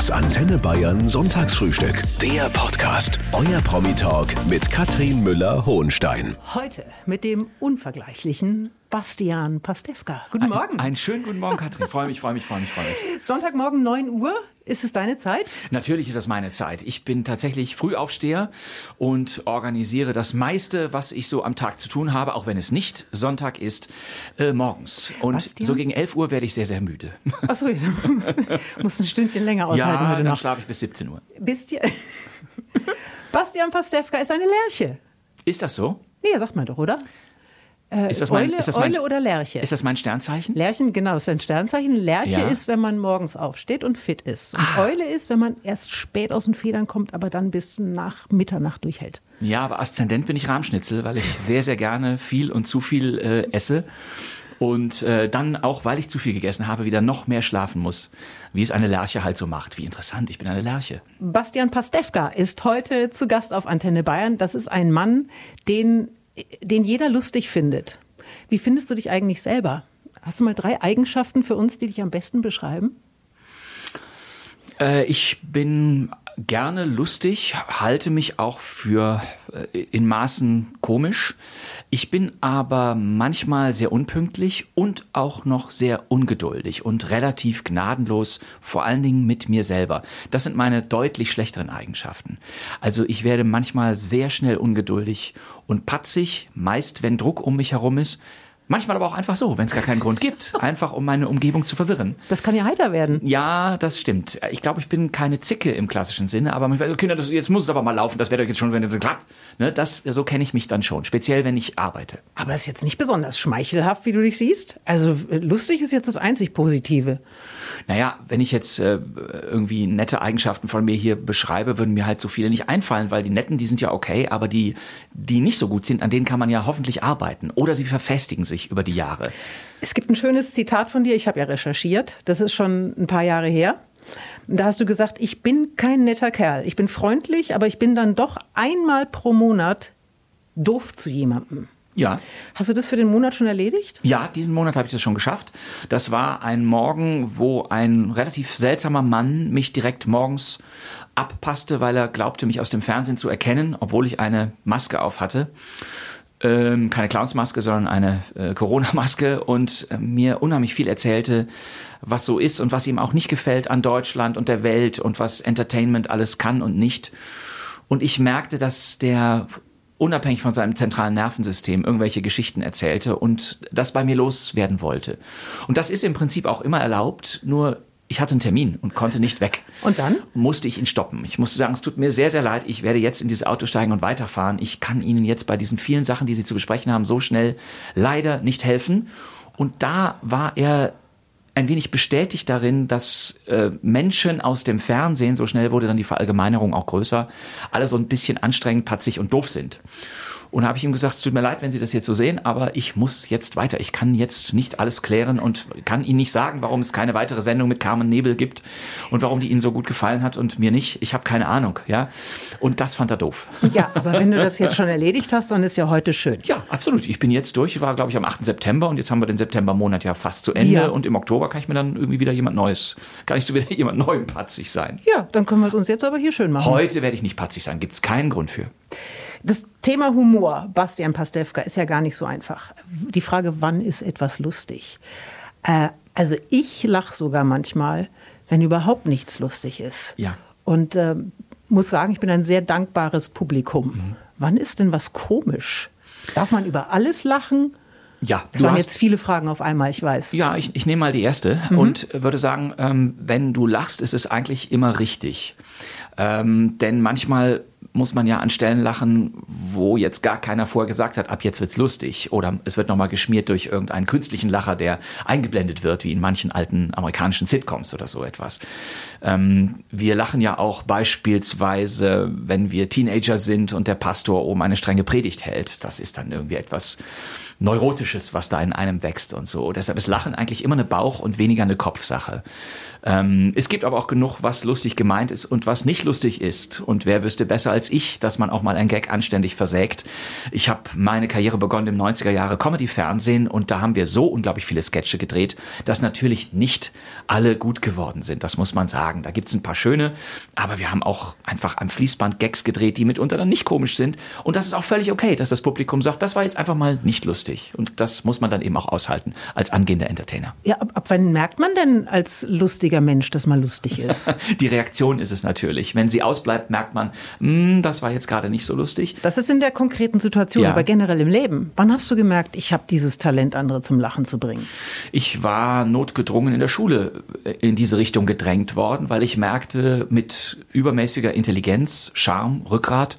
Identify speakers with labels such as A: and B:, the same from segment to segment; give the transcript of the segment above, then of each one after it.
A: Das Antenne Bayern Sonntagsfrühstück. Der Podcast. Euer Promi-Talk mit Katrin Müller-Hohenstein.
B: Heute mit dem unvergleichlichen Bastian Pastewka. Guten Morgen.
C: Einen schönen guten Morgen, Katrin. Freue mich, freue mich, freue mich, freue mich.
B: Sonntagmorgen 9 Uhr. Ist es deine Zeit?
C: Natürlich ist das meine Zeit. Ich bin tatsächlich Frühaufsteher und organisiere das meiste, was ich so am Tag zu tun habe, auch wenn es nicht Sonntag ist, äh, morgens. Und
B: Bastian?
C: so gegen 11 Uhr werde ich sehr, sehr müde.
B: Achso, ja. musst ein Stündchen länger aushalten
C: ja,
B: heute
C: dann
B: noch.
C: schlafe ich bis 17 Uhr.
B: Ihr? Bastian Pastewka ist eine Lerche.
C: Ist das so?
B: Nee, sagt man doch, oder?
C: Ist das mein,
B: Eule,
C: ist das mein,
B: Eule oder Lerche?
C: Ist das mein Sternzeichen?
B: Lerchen, genau, ist ein Sternzeichen. Lerche
C: Ja.
B: ist, wenn man morgens aufsteht und fit ist. Und
C: Ah.
B: Eule ist, wenn man erst spät aus den Federn kommt, aber dann bis nach Mitternacht durchhält.
C: Ja, aber Aszendent bin ich Rahmschnitzel, weil ich sehr, sehr gerne viel und zu viel äh, esse. Und äh, dann auch, weil ich zu viel gegessen habe, wieder noch mehr schlafen muss. Wie es eine Lerche halt so macht. Wie interessant, ich bin eine Lerche.
B: Bastian Pastewka ist heute zu Gast auf Antenne Bayern. Das ist ein Mann, den, den jeder lustig findet. Wie findest du dich eigentlich selber? Hast du mal drei Eigenschaften für uns, die dich am besten beschreiben?
C: Äh, ich bin gerne lustig, halte mich auch für äh, in Maßen komisch. Ich bin aber manchmal sehr unpünktlich und auch noch sehr ungeduldig und relativ gnadenlos, vor allen Dingen mit mir selber. Das sind meine deutlich schlechteren Eigenschaften. Also ich werde manchmal sehr schnell ungeduldig und patzig, meist wenn Druck um mich herum ist. Manchmal aber auch einfach so, wenn es gar keinen Grund gibt. Einfach um meine Umgebung zu verwirren.
B: Das kann ja heiter werden.
C: Ja, das stimmt. Ich glaube, ich bin keine Zicke im klassischen Sinne, aber manchmal, Kinder, das, jetzt muss es aber mal laufen, das wäre doch jetzt schon, wenn es klappt. Ne, das, so kenne ich mich dann schon, speziell wenn ich arbeite.
B: Aber ist jetzt nicht besonders schmeichelhaft, wie du dich siehst. Also lustig ist jetzt das einzig Positive.
C: Naja, wenn ich jetzt äh, irgendwie nette Eigenschaften von mir hier beschreibe, würden mir halt so viele nicht einfallen, weil die netten, die sind ja okay, aber die, die nicht so gut sind, an denen kann man ja hoffentlich arbeiten. Oder sie verfestigen sich über die Jahre.
B: Es gibt ein schönes Zitat von dir, ich habe ja recherchiert, das ist schon ein paar Jahre her. Da hast du gesagt, ich bin kein netter Kerl. Ich bin freundlich, aber ich bin dann doch einmal pro Monat doof zu jemandem.
C: Ja.
B: Hast du das für den Monat schon erledigt?
C: Ja, diesen Monat habe ich das schon geschafft. Das war ein Morgen, wo ein relativ seltsamer Mann mich direkt morgens abpasste, weil er glaubte, mich aus dem Fernsehen zu erkennen, obwohl ich eine Maske auf hatte. Ähm, keine Clownsmaske, sondern eine äh, Corona-Maske und äh, mir unheimlich viel erzählte, was so ist und was ihm auch nicht gefällt an Deutschland und der Welt und was Entertainment alles kann und nicht. Und ich merkte, dass der unabhängig von seinem zentralen Nervensystem irgendwelche Geschichten erzählte und das bei mir loswerden wollte. Und das ist im Prinzip auch immer erlaubt, nur ich hatte einen Termin und konnte nicht weg.
B: Und dann?
C: Musste ich ihn stoppen. Ich musste sagen, es tut mir sehr, sehr leid, ich werde jetzt in dieses Auto steigen und weiterfahren. Ich kann Ihnen jetzt bei diesen vielen Sachen, die Sie zu besprechen haben, so schnell leider nicht helfen. Und da war er ein wenig bestätigt darin, dass äh, Menschen aus dem Fernsehen, so schnell wurde dann die Verallgemeinerung auch größer, alle so ein bisschen anstrengend, patzig und doof sind. Und habe ich ihm gesagt, es tut mir leid, wenn Sie das jetzt so sehen, aber ich muss jetzt weiter. Ich kann jetzt nicht alles klären und kann Ihnen nicht sagen, warum es keine weitere Sendung mit Carmen Nebel gibt und warum die Ihnen so gut gefallen hat und mir nicht. Ich habe keine Ahnung, ja. Und das fand er doof.
B: Ja, aber wenn du das jetzt schon erledigt hast, dann ist ja heute schön.
C: Ja, absolut. Ich bin jetzt durch. Ich war, glaube ich, am 8. September und jetzt haben wir den Septembermonat ja fast zu Ende.
B: Ja.
C: Und im Oktober kann ich mir dann irgendwie wieder jemand Neues, kann ich so wieder jemand Neuem patzig sein.
B: Ja, dann können wir es uns jetzt aber hier schön machen.
C: Heute werde ich nicht patzig sein, gibt es keinen Grund für.
B: Das Thema Humor, Bastian Pastewka, ist ja gar nicht so einfach. Die Frage, wann ist etwas lustig? Äh, also ich lache sogar manchmal, wenn überhaupt nichts lustig ist.
C: Ja.
B: Und äh, muss sagen, ich bin ein sehr dankbares Publikum. Wann ist denn was komisch? Darf man über alles lachen?
C: Ja,
B: Das waren jetzt viele Fragen auf einmal, ich weiß.
C: Ja, ich, ich nehme mal die erste und würde sagen, ähm, wenn du lachst, ist es eigentlich immer richtig. Ähm, denn manchmal muss man ja an Stellen lachen, wo jetzt gar keiner vorher gesagt hat, ab jetzt wird's lustig. Oder es wird nochmal geschmiert durch irgendeinen künstlichen Lacher, der eingeblendet wird, wie in manchen alten amerikanischen Sitcoms oder so etwas. Ähm, wir lachen ja auch beispielsweise, wenn wir Teenager sind und der Pastor oben eine strenge Predigt hält. Das ist dann irgendwie etwas Neurotisches, was da in einem wächst und so. Deshalb ist Lachen eigentlich immer eine Bauch- und weniger eine Kopfsache. Ähm, es gibt aber auch genug, was lustig gemeint ist und was nicht lustig ist. Und wer wüsste besser als ich, dass man auch mal ein Gag anständig versägt. Ich habe meine Karriere begonnen im 90er Jahre Comedy-Fernsehen und da haben wir so unglaublich viele Sketche gedreht, dass natürlich nicht alle gut geworden sind. Das muss man sagen. Da gibt's ein paar schöne, aber wir haben auch einfach am Fließband Gags gedreht, die mitunter dann nicht komisch sind. Und das ist auch völlig okay, dass das Publikum sagt, das war jetzt einfach mal nicht lustig. Und das muss man dann eben auch aushalten als angehender Entertainer.
B: Ja, ab, ab wann merkt man denn als lustig lustiger Mensch das mal lustig ist.
C: Die Reaktion ist es natürlich. Wenn sie ausbleibt, merkt man, hm, das war jetzt gerade nicht so lustig.
B: Das ist in der konkreten Situation, ja. aber generell im Leben. Wann hast du gemerkt, ich habe dieses Talent, andere zum Lachen zu bringen?
C: Ich war notgedrungen in der Schule in diese Richtung gedrängt worden, weil ich merkte, mit übermäßiger Intelligenz, Charme, Rückgrat,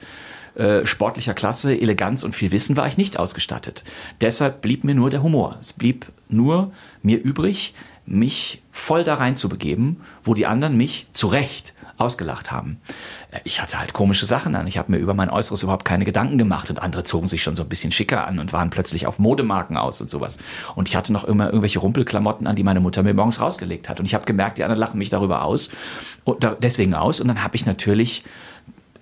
C: äh, sportlicher Klasse, Eleganz und viel Wissen war ich nicht ausgestattet. Deshalb blieb mir nur der Humor. Es blieb nur mir übrig, mich voll da rein zu begeben, wo die anderen mich zu Recht ausgelacht haben. Äh, ich hatte halt komische Sachen an. Ich habe mir über mein Äußeres überhaupt keine Gedanken gemacht und andere zogen sich schon so ein bisschen schicker an und waren plötzlich auf Modemarken aus und sowas. Und ich hatte noch immer irgendwelche Rumpelklamotten an, die meine Mutter mir morgens rausgelegt hat. Und ich habe gemerkt, die anderen lachen mich darüber aus und deswegen aus. Und dann habe ich natürlich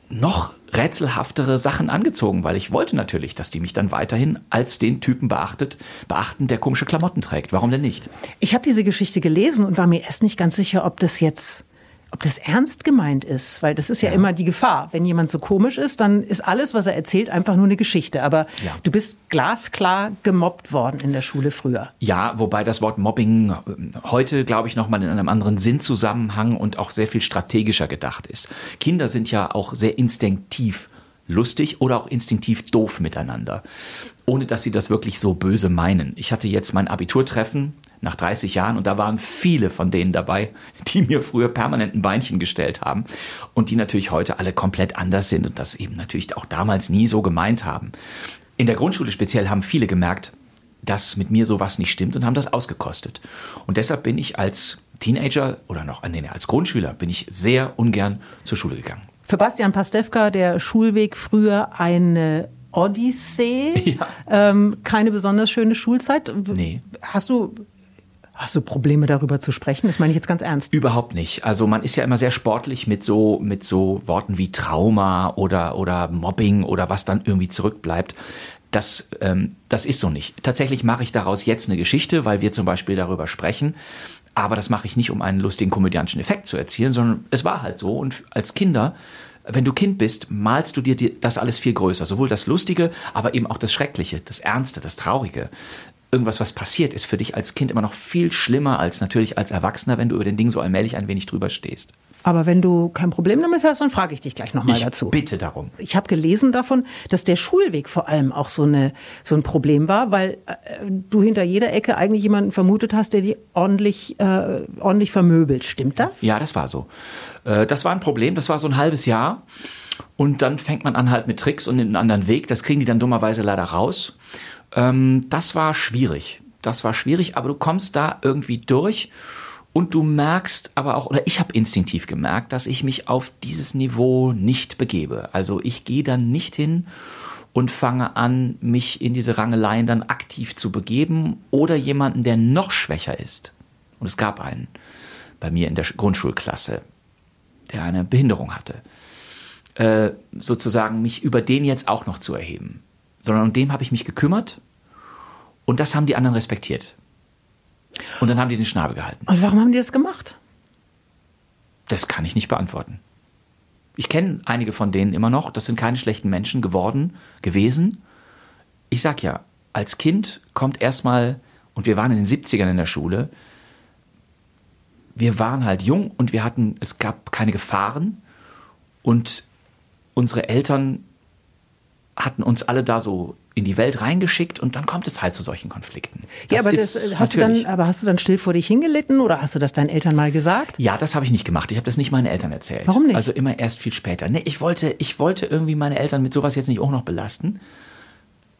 C: noch rätselhaftere Sachen angezogen, weil ich wollte natürlich, dass die mich dann weiterhin als den Typen beachtet, beachten, der komische Klamotten trägt. Warum denn nicht?
B: Ich habe diese Geschichte gelesen und war mir erst nicht ganz sicher, ob das jetzt ob das ernst gemeint ist, weil das ist ja, ja, immer die Gefahr. Wenn jemand so komisch ist, dann ist alles, was er erzählt, einfach nur eine Geschichte. Aber ja. du bist glasklar gemobbt worden in der Schule früher.
C: Ja, wobei das Wort Mobbing ähm, heute, glaube ich, nochmal in einem anderen Sinnzusammenhang und auch sehr viel strategischer gedacht ist. Kinder sind ja auch sehr instinktiv lustig oder auch instinktiv doof miteinander, ohne dass sie das wirklich so böse meinen. Ich hatte jetzt mein Abiturtreffen nach 30 Jahren und da waren viele von denen dabei, die mir früher permanent ein Beinchen gestellt haben und die natürlich heute alle komplett anders sind und das eben natürlich auch damals nie so gemeint haben. In der Grundschule speziell haben viele gemerkt, dass mit mir sowas nicht stimmt und haben das ausgekostet. Und deshalb bin ich als Teenager oder noch nee, als Grundschüler bin ich sehr ungern zur Schule gegangen.
B: Für Bastian Pastewka der Schulweg früher eine Odyssee, ja. ähm, keine besonders schöne Schulzeit.
C: Nee.
B: Hast du Hast du Probleme darüber zu sprechen? Das meine ich jetzt ganz ernst.
C: Überhaupt nicht. Also man ist ja immer sehr sportlich mit so mit so Worten wie Trauma oder oder Mobbing oder was dann irgendwie zurückbleibt. Das ähm, das ist so nicht. Tatsächlich mache ich daraus jetzt eine Geschichte, weil wir zum Beispiel darüber sprechen. Aber das mache ich nicht, um einen lustigen komödiantischen Effekt zu erzielen, sondern es war halt so. Und als Kinder wenn du Kind bist, malst du dir das alles viel größer. Sowohl das Lustige, aber eben auch das Schreckliche, das Ernste, das Traurige irgendwas, was passiert, ist für dich als Kind immer noch viel schlimmer als natürlich als Erwachsener, wenn du über den Ding so allmählich ein wenig drüber stehst.
B: Aber wenn du kein Problem damit hast, dann frage ich dich gleich nochmal dazu.
C: Bitte darum.
B: Ich habe gelesen davon, dass der Schulweg vor allem auch so, eine, so ein Problem war, weil äh, du hinter jeder Ecke eigentlich jemanden vermutet hast, der die ordentlich, äh, ordentlich vermöbelt. Stimmt das?
C: Ja, das war so. Äh, das war ein Problem, das war so ein halbes Jahr. Und dann fängt man an halt mit Tricks und einen anderen Weg. Das kriegen die dann dummerweise leider raus. Ähm, das war schwierig. Das war schwierig, aber du kommst da irgendwie durch und du merkst aber auch, oder ich habe instinktiv gemerkt, dass ich mich auf dieses Niveau nicht begebe. Also ich gehe dann nicht hin und fange an, mich in diese Rangeleien dann aktiv zu begeben oder jemanden, der noch schwächer ist. Und es gab einen bei mir in der Grundschulklasse, der eine Behinderung hatte. Äh, sozusagen mich über den jetzt auch noch zu erheben sondern um dem habe ich mich gekümmert und das haben die anderen respektiert. Und dann haben die den Schnabel gehalten.
B: Und warum haben die das gemacht?
C: Das kann ich nicht beantworten. Ich kenne einige von denen immer noch. Das sind keine schlechten Menschen geworden, gewesen. Ich sag ja, als Kind kommt erstmal, und wir waren in den 70ern in der Schule, wir waren halt jung und wir hatten, es gab keine Gefahren und unsere Eltern hatten uns alle da so in die Welt reingeschickt und dann kommt es halt zu solchen Konflikten.
B: Das ja, aber das äh, hast du dann, aber hast du dann still vor dich hingelitten oder hast du das deinen Eltern mal gesagt?
C: Ja, das habe ich nicht gemacht. Ich habe das nicht meinen Eltern erzählt.
B: Warum nicht?
C: Also immer erst viel später. Nee, ich wollte, ich wollte irgendwie meine Eltern mit sowas jetzt nicht auch noch belasten.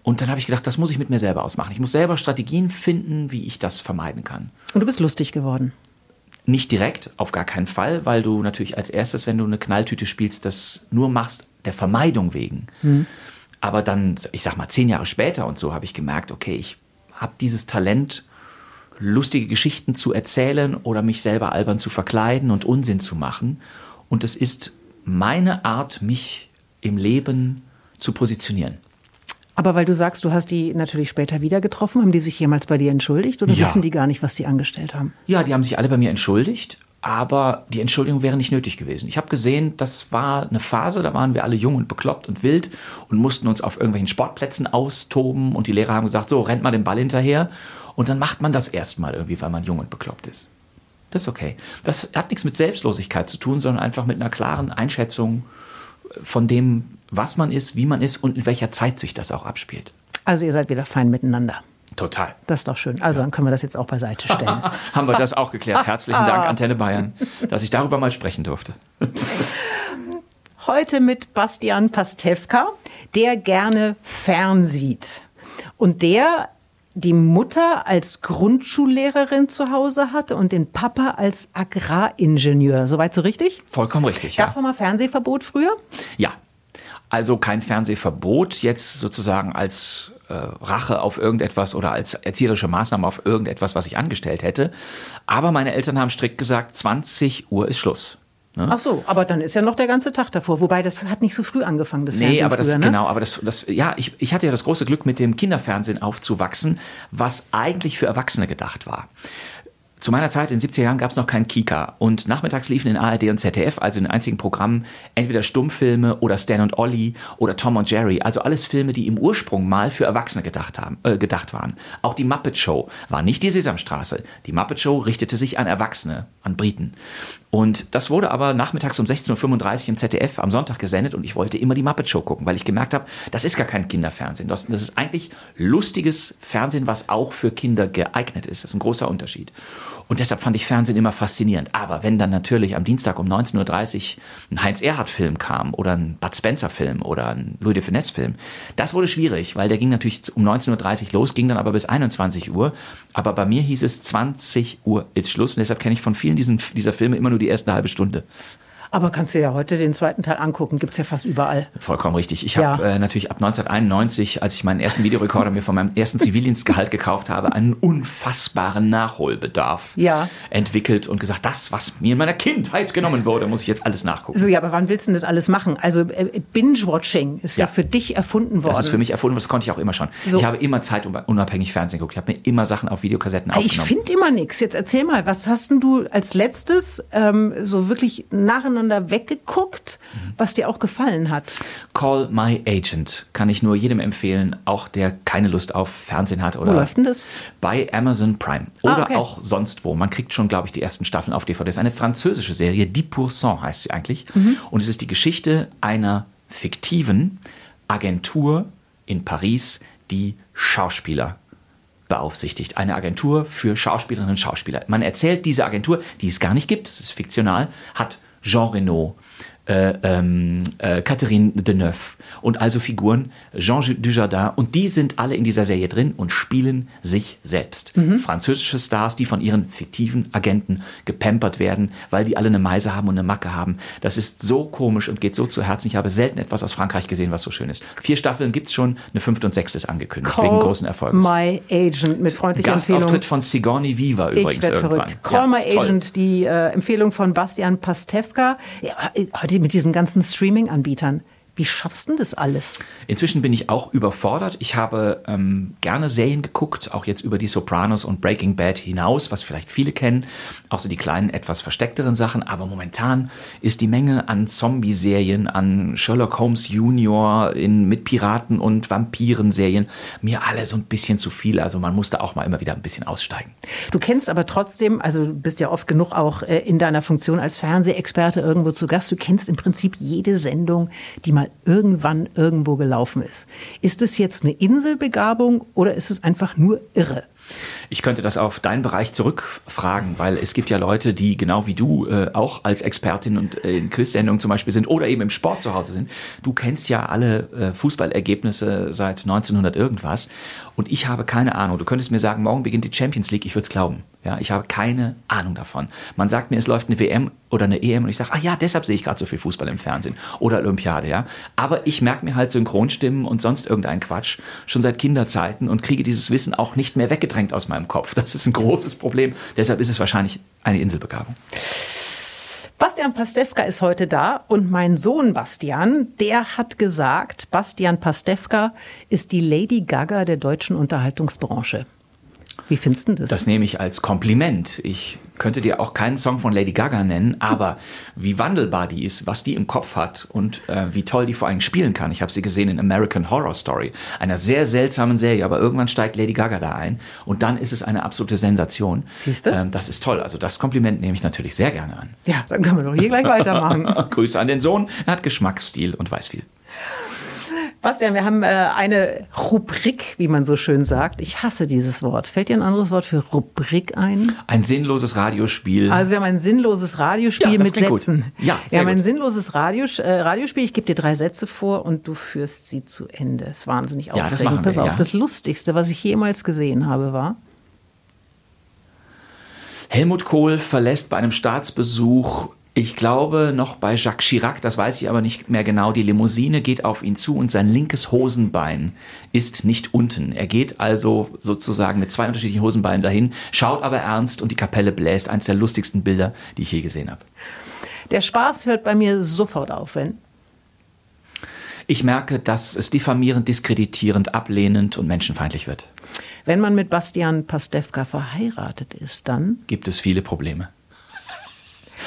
C: Und dann habe ich gedacht, das muss ich mit mir selber ausmachen. Ich muss selber Strategien finden, wie ich das vermeiden kann.
B: Und du bist lustig geworden.
C: Nicht direkt, auf gar keinen Fall, weil du natürlich als erstes, wenn du eine Knalltüte spielst, das nur machst der Vermeidung wegen. Hm. Aber dann, ich sag mal, zehn Jahre später und so habe ich gemerkt, okay, ich habe dieses Talent, lustige Geschichten zu erzählen oder mich selber albern zu verkleiden und Unsinn zu machen. Und es ist meine Art, mich im Leben zu positionieren.
B: Aber weil du sagst, du hast die natürlich später wieder getroffen, haben die sich jemals bei dir entschuldigt oder
C: Ja.
B: wissen die gar nicht, was sie angestellt haben?
C: Ja, die haben sich alle bei mir entschuldigt, aber die Entschuldigung wäre nicht nötig gewesen. Ich habe gesehen, das war eine Phase, da waren wir alle jung und bekloppt und wild und mussten uns auf irgendwelchen Sportplätzen austoben und die Lehrer haben gesagt, so, rennt mal den Ball hinterher und dann macht man das erstmal irgendwie, weil man jung und bekloppt ist. Das ist okay. Das hat nichts mit Selbstlosigkeit zu tun, sondern einfach mit einer klaren Einschätzung von dem, was man ist, wie man ist und in welcher Zeit sich das auch abspielt.
B: Also ihr seid wieder fein miteinander.
C: Total.
B: Das ist doch schön. Also dann können wir das jetzt auch beiseite stellen.
C: Haben wir das auch geklärt. Herzlichen Dank, Antenne Bayern, dass ich darüber mal sprechen durfte.
B: Heute mit Bastian Pastewka, der gerne fernsieht. Und der die Mutter als Grundschullehrerin zu Hause hatte und den Papa als Agraringenieur. Soweit so richtig?
C: Vollkommen richtig.
B: Gab es noch mal Fernsehverbot früher?
C: Ja. Also kein Fernsehverbot jetzt sozusagen als äh, Rache auf irgendetwas oder als erzieherische Maßnahme auf irgendetwas, was ich angestellt hätte. Aber meine Eltern haben strikt gesagt, 20 Uhr ist Schluss. Ne?
B: Ach so, aber dann ist ja noch der ganze Tag davor. Wobei, das hat nicht so früh angefangen, das
C: Nee,
B: Fernsehen
C: aber das,
B: früher, ne?
C: genau, aber das, das, ja, ich, ich hatte ja das große Glück, mit dem Kinderfernsehen aufzuwachsen, was eigentlich für Erwachsene gedacht war. Zu meiner Zeit in den 70er Jahren gab es noch keinen Kika und nachmittags liefen in ARD und ZDF, also in den einzigen Programmen, entweder Stummfilme oder Stan und Ollie oder Tom und Jerry, also alles Filme, die im Ursprung mal für Erwachsene gedacht, haben, äh, gedacht waren. Auch die Muppet Show war nicht die Sesamstraße. Die Muppet Show richtete sich an Erwachsene, an Briten. Und das wurde aber nachmittags um 16.35 Uhr im ZDF am Sonntag gesendet und ich wollte immer die Muppet Show gucken, weil ich gemerkt habe, das ist gar kein Kinderfernsehen. Das, das ist eigentlich lustiges Fernsehen, was auch für Kinder geeignet ist. Das ist ein großer Unterschied. Und deshalb fand ich Fernsehen immer faszinierend. Aber wenn dann natürlich am Dienstag um 19.30 Uhr ein Heinz-Erhardt-Film kam oder ein Bud Spencer-Film oder ein Louis de Finesse-Film, das wurde schwierig, weil der ging natürlich um 19.30 Uhr los, ging dann aber bis 21 Uhr. Aber bei mir hieß es 20 Uhr ist Schluss. Und deshalb kenne ich von vielen diesen, dieser Filme immer nur die erste halbe Stunde.
B: Aber kannst du dir ja heute den zweiten Teil angucken, gibt's ja fast überall.
C: Vollkommen richtig. Ich
B: Ja.
C: habe äh, natürlich ab 1991, als ich meinen ersten Videorekorder mir von meinem ersten Zivildienstgehalt gekauft habe, einen unfassbaren Nachholbedarf
B: Ja.
C: entwickelt und gesagt, das, was mir in meiner Kindheit genommen wurde, muss ich jetzt alles nachgucken.
B: So, ja, aber wann willst du denn das alles machen? Also äh, Binge-Watching ist ja.
C: Ja.
B: für dich erfunden worden.
C: Das ist für mich erfunden, das konnte ich auch immer schon.
B: So.
C: Ich habe immer zeitunabhängig Fernsehen geguckt. Ich habe mir immer Sachen auf Videokassetten
B: Ich
C: aufgenommen.
B: finde immer nichts. Jetzt erzähl mal, was hast denn du als letztes ähm, so wirklich nacheinander weggeguckt, was dir auch gefallen hat?
C: Call My Agent kann ich nur jedem empfehlen, auch der keine Lust auf Fernsehen hat oder
B: Wo läuft denn das?
C: bei Amazon Prime oder
B: Ah, okay.
C: auch sonst wo. Man kriegt schon, glaube ich, die ersten Staffeln auf DVD. Das ist eine französische Serie, 10% heißt sie eigentlich.
B: Mhm.
C: Und es ist die Geschichte einer fiktiven Agentur in Paris, die Schauspieler beaufsichtigt. Eine Agentur für Schauspielerinnen und Schauspieler. Man erzählt diese Agentur, die es gar nicht gibt, es ist fiktional, hat Jean Reno, äh, ähm, äh, Catherine Deneuve und also Figuren, Jean Dujardin und die sind alle in dieser Serie drin und spielen sich selbst. Französische Stars, die von ihren fiktiven Agenten gepampert werden, weil die alle eine Meise haben und eine Macke haben. Das ist so komisch und geht so zu Herzen. Ich habe selten etwas aus Frankreich gesehen, was so schön ist. Vier Staffeln gibt's schon, eine fünfte und sechste ist angekündigt, wegen großen Erfolgs.
B: My Agent mit freundlicher Empfehlung.
C: Gastauftritt von Sigourney
B: Ich
C: übrigens
B: werde
C: irgendwann.
B: verrückt. Call
C: Ja,
B: My
C: ist toll.
B: Agent, die äh, Empfehlung von Bastian Pastewka. Ja, äh, heute mit diesen ganzen Streaming-Anbietern. Wie schaffst du denn das alles?
C: Inzwischen bin ich auch überfordert. Ich habe ähm, gerne Serien geguckt, auch jetzt über die Sopranos und Breaking Bad hinaus, was vielleicht viele kennen. Auch so die kleinen, etwas versteckteren Sachen. Aber momentan ist die Menge an Zombie-Serien, an Sherlock Holmes Junior in, mit Piraten und Vampiren-Serien mir alle so ein bisschen zu viel. Also man musste auch mal immer wieder ein bisschen aussteigen.
B: Du kennst aber trotzdem, also du bist ja oft genug auch äh, in deiner Funktion als Fernsehexperte irgendwo zu Gast. Du kennst im Prinzip jede Sendung, die mal irgendwann irgendwo gelaufen ist. Ist es jetzt eine Inselbegabung oder ist es einfach nur irre?
C: Ich könnte das auf deinen Bereich zurückfragen, weil es gibt ja Leute, die genau wie du äh, auch als Expertin und äh, in Quizsendungen zum Beispiel sind oder eben im Sport zu Hause sind. Du kennst ja alle äh, Fußballergebnisse seit 1900 irgendwas und ich habe keine Ahnung. Du könntest mir sagen, morgen beginnt die Champions League, ich würde es glauben. Ja, ich habe keine Ahnung davon. Man sagt mir, es läuft eine WM oder eine EM und ich sage, ah ja, deshalb sehe ich gerade so viel Fußball im Fernsehen oder Olympiade, ja. Aber ich merke mir halt Synchronstimmen und sonst irgendeinen Quatsch schon seit Kinderzeiten und kriege dieses Wissen auch nicht mehr weggedrängt aus meinem Kopf. Das ist ein großes Problem. Deshalb ist es wahrscheinlich eine Inselbegabung.
B: Bastian Pastewka ist heute da und mein Sohn Bastian, der hat gesagt, Bastian Pastewka ist die Lady Gaga der deutschen Unterhaltungsbranche. Wie findest du das?
C: Das nehme ich als Kompliment. Ich könnte dir auch keinen Song von Lady Gaga nennen, aber wie wandelbar die ist, was die im Kopf hat und äh, wie toll die vor allem spielen kann. Ich habe sie gesehen in American Horror Story, einer sehr seltsamen Serie, aber irgendwann steigt Lady Gaga da ein und dann ist es eine absolute Sensation.
B: Siehst du?
C: Ähm, das ist toll. Also das Kompliment nehme ich natürlich sehr gerne an.
B: Ja, dann können wir doch hier gleich weitermachen.
C: Grüße an den Sohn. Er hat Geschmack, Stil und weiß viel.
B: Bastian, wir haben äh, eine Rubrik, wie man so schön sagt. Ich hasse dieses Wort. Fällt dir ein anderes Wort für Rubrik ein?
C: Ein sinnloses Radiospiel.
B: Also wir haben ein sinnloses Radiospiel
C: Ja, das
B: mit
C: klingt gut.
B: Sätzen.
C: Ja,
B: wir
C: sehr
B: haben ein
C: gut.
B: sinnloses Radios äh, Radiospiel. Ich gebe dir drei Sätze vor und du führst sie zu Ende. ist wahnsinnig
C: Ja, das
B: aufregend.
C: machen wir,
B: Pass auf,
C: ja.
B: das Lustigste, was ich jemals gesehen habe, war...
C: Helmut Kohl verlässt bei einem Staatsbesuch, ich glaube noch bei Jacques Chirac, das weiß ich aber nicht mehr genau, die Limousine geht auf ihn zu und sein linkes Hosenbein ist nicht unten. Er geht also sozusagen mit zwei unterschiedlichen Hosenbeinen dahin, schaut aber ernst und die Kapelle bläst. Eines der lustigsten Bilder, die ich je gesehen habe.
B: Der Spaß hört bei mir sofort auf, wenn...
C: Ich merke, dass es diffamierend, diskreditierend, ablehnend und menschenfeindlich wird.
B: Wenn man mit Bastian Pastewka verheiratet ist, dann...
C: Gibt es viele Probleme.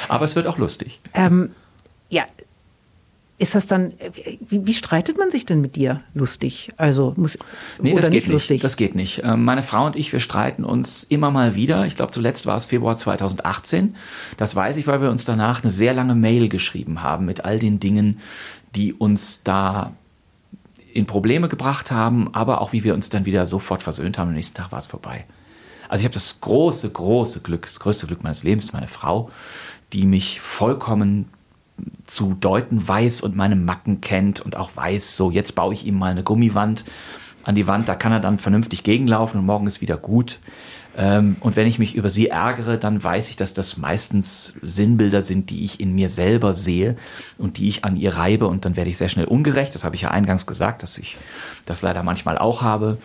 C: Aber es wird auch lustig.
B: Ähm, ja, ist das dann, äh, wie, wie streitet man sich denn mit dir lustig? Also muss
C: Nee,
B: oder
C: das geht
B: nicht lustig?
C: nicht. Das geht nicht. Ähm, Meine Frau und ich, wir streiten uns immer mal wieder. Ich glaube, zuletzt war es Februar 2018. Das weiß ich, weil wir uns danach eine sehr lange Mail geschrieben haben mit all den Dingen, die uns da in Probleme gebracht haben, aber auch wie wir uns dann wieder sofort versöhnt haben. Am nächsten Tag war es vorbei. Also ich habe das große, große Glück, das größte Glück meines Lebens, meine Frau, die mich vollkommen zu deuten weiß und meine Macken kennt und auch weiß, so jetzt baue ich ihm mal eine Gummiwand an die Wand, da kann er dann vernünftig gegenlaufen und morgen ist wieder gut. Ähm, und wenn ich mich über sie ärgere, dann weiß ich, dass das meistens Sinnbilder sind, die ich in mir selber sehe und die ich an ihr reibe und dann werde ich sehr schnell ungerecht. Das habe ich ja eingangs gesagt, dass ich das leider manchmal auch habe.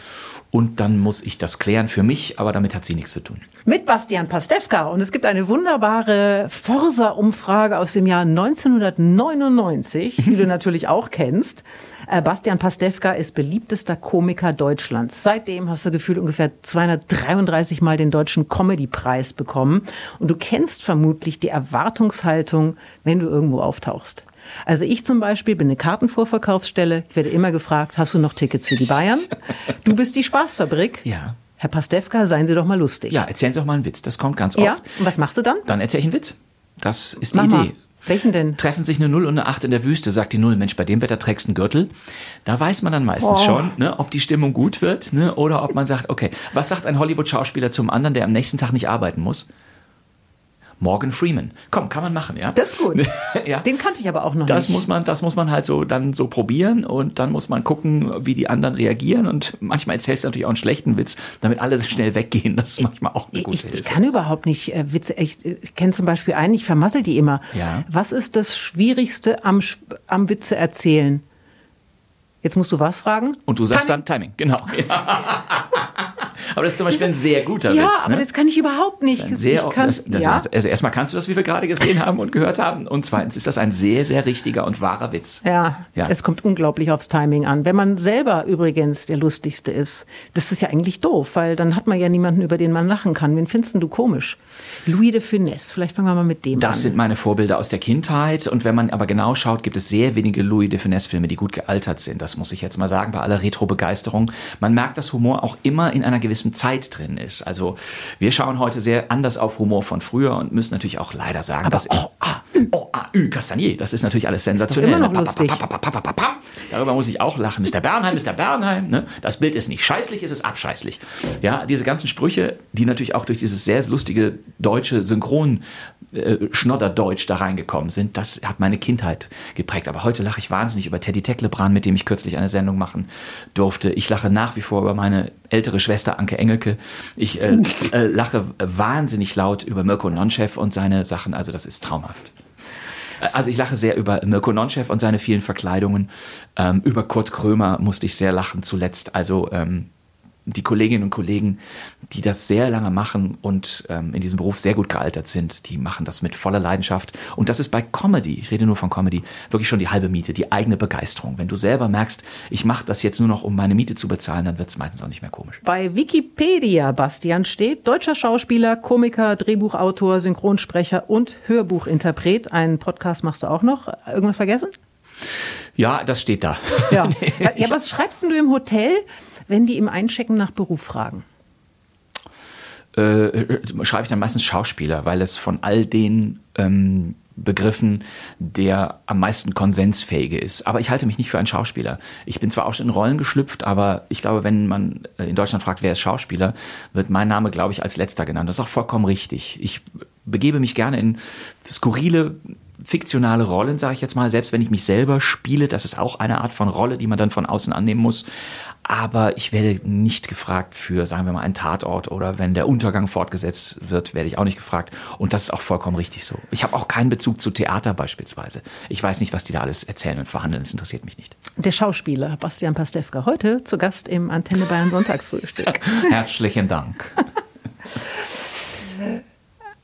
C: Und dann muss ich das klären für mich, aber damit hat sie nichts zu tun.
B: Mit Bastian Pastewka. Und es gibt eine wunderbare Forsa-Umfrage aus dem Jahr 1999, die du natürlich auch kennst. Äh, Bastian Pastewka ist beliebtester Komiker Deutschlands. Seitdem hast du gefühlt ungefähr 233 Mal den deutschen Comedy-Preis bekommen. Und du kennst vermutlich die Erwartungshaltung, wenn du irgendwo auftauchst. Also ich zum Beispiel bin eine Kartenvorverkaufsstelle. Ich werde immer gefragt, hast du noch Tickets für die Bayern? Du bist die Spaßfabrik.
C: Ja.
B: Herr Pastewka, seien Sie doch mal lustig.
C: Ja, erzählen Sie auch mal einen Witz. Das kommt ganz oft.
B: Ja, und was machst du dann?
C: Dann erzähle ich einen Witz. Das ist die
B: Mach mal.
C: Idee.
B: Welchen denn?
C: Treffen sich eine Null und eine Acht in der Wüste, sagt die Null, Mensch, bei dem Wetter trägst du einen Gürtel. Da weiß man dann meistens
B: Oh.
C: schon, ne, ob die Stimmung gut wird, ne, oder ob man sagt, okay, was sagt ein Hollywood-Schauspieler zum anderen, der am nächsten Tag nicht arbeiten muss? Morgan Freeman. Komm, kann man machen, ja?
B: Das ist gut.
C: ja.
B: Den kannte ich aber auch noch
C: Das
B: nicht.
C: muss man, das muss man halt so dann so probieren und dann muss man gucken, wie die anderen reagieren und manchmal erzählst du natürlich auch einen schlechten Witz, damit alle schnell weggehen. Das ist manchmal auch eine gute
B: ich, ich
C: Hilfe.
B: kann überhaupt nicht äh, Witze. Ich, ich kenne zum Beispiel einen, ich vermassel die immer.
C: Ja.
B: Was ist das Schwierigste am, am Witze erzählen? Jetzt musst du was fragen?
C: Und du sagst
B: Timing.
C: dann Timing, genau. aber das ist zum Beispiel ein sehr guter
B: Ja,
C: Witz.
B: aber
C: ne?
B: das kann ich überhaupt nicht.
C: Ein sehr,
B: kann,
C: das, das,
B: ja?
C: Also erstmal kannst du das, wie wir gerade gesehen haben und gehört haben. Und zweitens ist das ein sehr, sehr richtiger und wahrer Witz.
B: Ja,
C: Ja.
B: es kommt unglaublich aufs Timing an. Wenn man selber übrigens der Lustigste ist, das ist ja eigentlich doof, weil dann hat man ja niemanden, über den man lachen kann. Wen findest du komisch? Louis de Funès, vielleicht fangen wir mal mit dem
C: Das
B: an.
C: sind meine Vorbilder aus der Kindheit. Und wenn man aber genau schaut, gibt es sehr wenige Louis de Funès-Filme, die gut gealtert sind. Das muss ich jetzt mal sagen, bei aller Retro-Begeisterung. Man merkt, dass Humor auch immer in einer gewissen Zeit drin ist. Also wir schauen heute sehr anders auf Humor von früher und müssen natürlich auch leider sagen,
B: Aber
C: dass oh, ah, Ü, oh, ah, Ü, Castagnier, das ist natürlich alles sensationell.
B: immer noch lustig.
C: pa, pa. Darüber muss ich auch lachen. Mr. Bernheim, Mr. Bernheim. Ne? Das Bild ist nicht scheißlich, es ist abscheißlich. Ja, diese ganzen Sprüche, die natürlich auch durch dieses sehr lustige deutsche Synchron äh, Schnodderdeutsch da reingekommen sind, das hat meine Kindheit geprägt. Aber heute lache ich wahnsinnig über Teddy Tecklebrand, mit dem ich kürzlich eine Sendung machen durfte. Ich lache nach wie vor über meine ältere Schwester Anke Engelke. Ich äh, äh, lache wahnsinnig laut über Mirko Nonchef und seine Sachen. Also das ist traumhaft. Äh, Also ich lache sehr über Mirko Nonchef und seine vielen Verkleidungen. Ähm, über Kurt Krömer musste ich sehr lachen zuletzt. Also ähm, die Kolleginnen und Kollegen, die das sehr lange machen und ähm, in diesem Beruf sehr gut gealtert sind, die machen das mit voller Leidenschaft. Und das ist bei Comedy, ich rede nur von Comedy, wirklich schon die halbe Miete, die eigene Begeisterung. Wenn du selber merkst, ich mache das jetzt nur noch, um meine Miete zu bezahlen, dann wird es meistens auch nicht mehr komisch.
B: Bei Wikipedia, Bastian, steht deutscher Schauspieler, Komiker, Drehbuchautor, Synchronsprecher und Hörbuchinterpret. Einen Podcast machst du auch noch. Irgendwas vergessen?
C: Ja, das steht da.
B: Ja. ja, was schreibst du im Hotel, wenn die im Einchecken nach Beruf fragen?
C: äh, schreibe ich dann meistens Schauspieler, weil es von all den ähm, Begriffen der am meisten konsensfähige ist. Aber ich halte mich nicht für einen Schauspieler. Ich bin zwar auch schon in Rollen geschlüpft, aber ich glaube, wenn man äh, in Deutschland fragt, wer ist Schauspieler, wird mein Name, glaube ich, als letzter genannt. Das ist auch vollkommen richtig. Ich begebe mich gerne in skurrile fiktionale Rollen, sage ich jetzt mal, selbst wenn ich mich selber spiele, das ist auch eine Art von Rolle, die man dann von außen annehmen muss. Aber ich werde nicht gefragt für, sagen wir mal, einen Tatort oder wenn der Untergang fortgesetzt wird, werde ich auch nicht gefragt. Und das ist auch vollkommen richtig so. Ich habe auch keinen Bezug zu Theater beispielsweise. Ich weiß nicht, was die da alles erzählen und verhandeln. Das interessiert mich nicht.
B: Der Schauspieler Bastian Pastewka heute zu Gast im Antenne Bayern Sonntagsfrühstück.
C: Herzlichen Dank.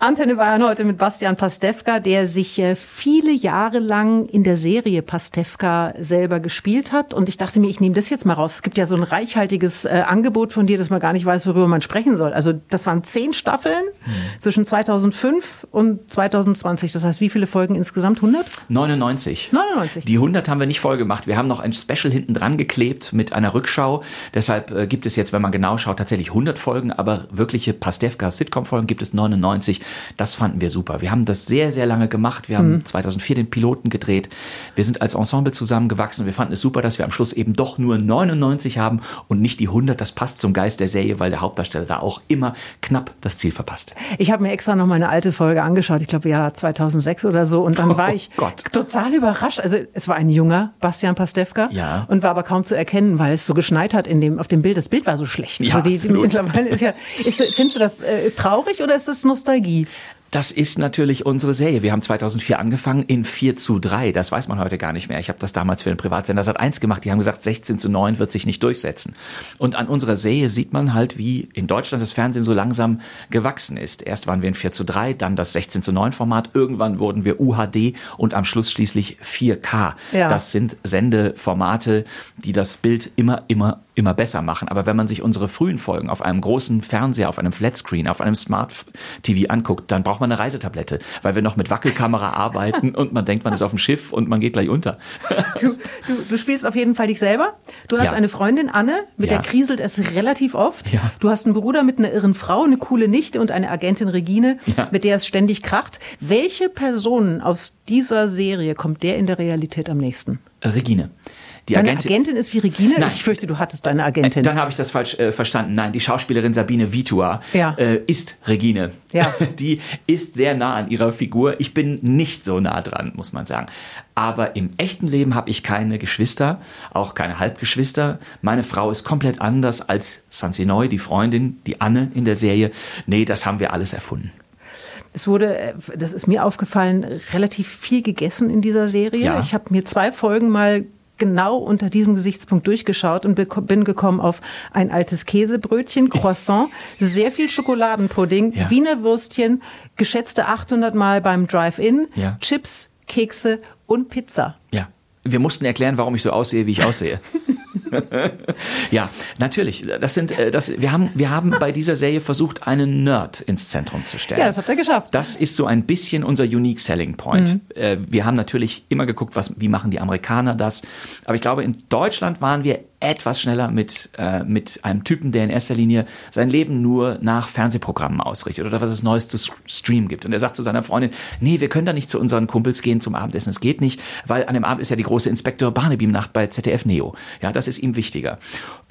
B: Antenne Bayern heute mit Bastian Pastewka, der sich äh, viele Jahre lang in der Serie Pastewka selber gespielt hat. Und ich dachte mir, ich nehme das jetzt mal raus. Es gibt ja so ein reichhaltiges äh, Angebot von dir, dass man gar nicht weiß, worüber man sprechen soll. Also das waren zehn Staffeln hm. zwischen 2005 und 2020. Das heißt, wie viele Folgen insgesamt? 100?
C: 99.
B: 99.
C: Die 100 haben wir nicht voll gemacht. Wir haben noch ein Special hinten dran geklebt mit einer Rückschau. Deshalb äh, gibt es jetzt, wenn man genau schaut, tatsächlich 100 Folgen, aber wirkliche Pastewka-Sitcom-Folgen gibt es 99. Das fanden wir super. Wir haben das sehr, sehr lange gemacht. Wir haben mhm. 2004 den Piloten gedreht. Wir sind als Ensemble zusammengewachsen. Wir fanden es super, dass wir am Schluss eben doch nur 99 haben und nicht die 100. Das passt zum Geist der Serie, weil der Hauptdarsteller da auch immer knapp das Ziel verpasst.
B: Ich habe mir extra noch mal eine alte Folge angeschaut. Ich glaube, ja, 2006 oder so. Und dann oh, war ich
C: Gott.
B: total überrascht. Also es war ein junger Bastian Pastewka
C: ja.
B: und war aber kaum zu erkennen, weil es so geschneit hat in dem, auf dem Bild. Das Bild war so schlecht.
C: Ja,
B: also die,
C: absolut.
B: mittlerweile ist ja, ist, findest du das äh, traurig oder ist das Nostalgie?
C: Das ist natürlich unsere Serie. Wir haben 2004 angefangen in 4 zu 3. Das weiß man heute gar nicht mehr. Ich habe das damals für den Privatsender Sat 1 gemacht. Die haben gesagt, 16 zu 9 wird sich nicht durchsetzen. Und an unserer Serie sieht man halt, wie in Deutschland das Fernsehen so langsam gewachsen ist. Erst waren wir in 4 zu 3, dann das 16 zu 9 Format. Irgendwann wurden wir UHD und am Schluss schließlich 4K.
B: Ja.
C: Das sind Sendeformate, die das Bild immer, immer immer besser machen. Aber wenn man sich unsere frühen Folgen auf einem großen Fernseher, auf einem Flatscreen, auf einem Smart TV anguckt, dann braucht man eine Reisetablette, weil wir noch mit Wackelkamera arbeiten und man denkt, man ist auf dem Schiff und man geht gleich unter.
B: Du, du, du spielst auf jeden Fall dich selber. Du hast
C: Ja.
B: eine Freundin, Anne, mit
C: Ja.
B: der kriselt es relativ oft.
C: Ja.
B: Du hast einen Bruder mit einer irren Frau, eine coole Nichte und eine Agentin Regine, mit der es ständig kracht. Welche Personen aus dieser Serie kommt der in der Realität am nächsten?
C: Regine. Die
B: Deine
C: Agentin,
B: Agentin ist wie Regine?
C: Nein.
B: Ich fürchte, du hattest deine Agentin.
C: Dann habe ich das falsch äh, verstanden. Nein, die Schauspielerin Sabine Vitua
B: Ja.
C: äh, ist Regine.
B: Ja.
C: Die ist sehr nah an ihrer Figur. Ich bin nicht so nah dran, muss man sagen. Aber im echten Leben habe ich keine Geschwister, auch keine Halbgeschwister. Meine Frau ist komplett anders als Sansinoy, die Freundin, die Anne in der Serie. Nee, das haben wir alles erfunden.
B: Es wurde, äh, das ist mir aufgefallen, relativ viel gegessen in dieser Serie.
C: Ja.
B: Ich habe mir zwei Folgen mal genau unter diesem Gesichtspunkt durchgeschaut und bin gekommen auf ein altes Käsebrötchen, Croissant, sehr viel Schokoladenpudding,
C: Ja.
B: Wiener Würstchen, geschätzte 800 Mal beim Drive-In,
C: Ja.
B: Chips, Kekse und Pizza.
C: Ja. Wir mussten erklären, warum ich so aussehe, wie ich aussehe. ja, natürlich. Das sind, äh, das, wir haben, wir haben bei dieser Serie versucht, einen Nerd ins Zentrum zu stellen.
B: Ja, das habt ihr geschafft.
C: Das ist so ein bisschen unser unique selling point. Äh, Wir haben natürlich immer geguckt, was, wie machen die Amerikaner das. Aber ich glaube, in Deutschland waren wir etwas schneller mit, äh, mit einem Typen, der in erster Linie sein Leben nur nach Fernsehprogrammen ausrichtet oder was es Neues zu streamen gibt. Und er sagt zu seiner Freundin, nee, wir können da nicht zu unseren Kumpels gehen zum Abendessen. Es geht nicht, weil an dem Abend ist ja die große Inspektor Barnaby-Nacht bei ZDF Neo. Ja, das ist ihm wichtiger.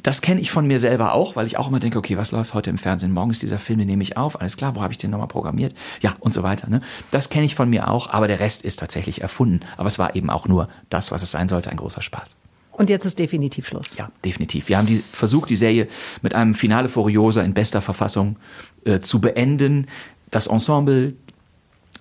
C: Das kenne ich von mir selber auch, weil ich auch immer denke, okay, was läuft heute im Fernsehen? Morgen ist dieser Film, den nehme ich auf. Alles klar, wo habe ich den nochmal programmiert? Ja, und so weiter. Ne? Das kenne ich von mir auch, aber der Rest ist tatsächlich erfunden. Aber es war eben auch nur das, was es sein sollte, ein großer Spaß.
B: Und jetzt ist definitiv Schluss.
C: Ja, definitiv. Wir haben die, versucht, die Serie mit einem Finale Furiosa in bester Verfassung äh, zu beenden. Das Ensemble,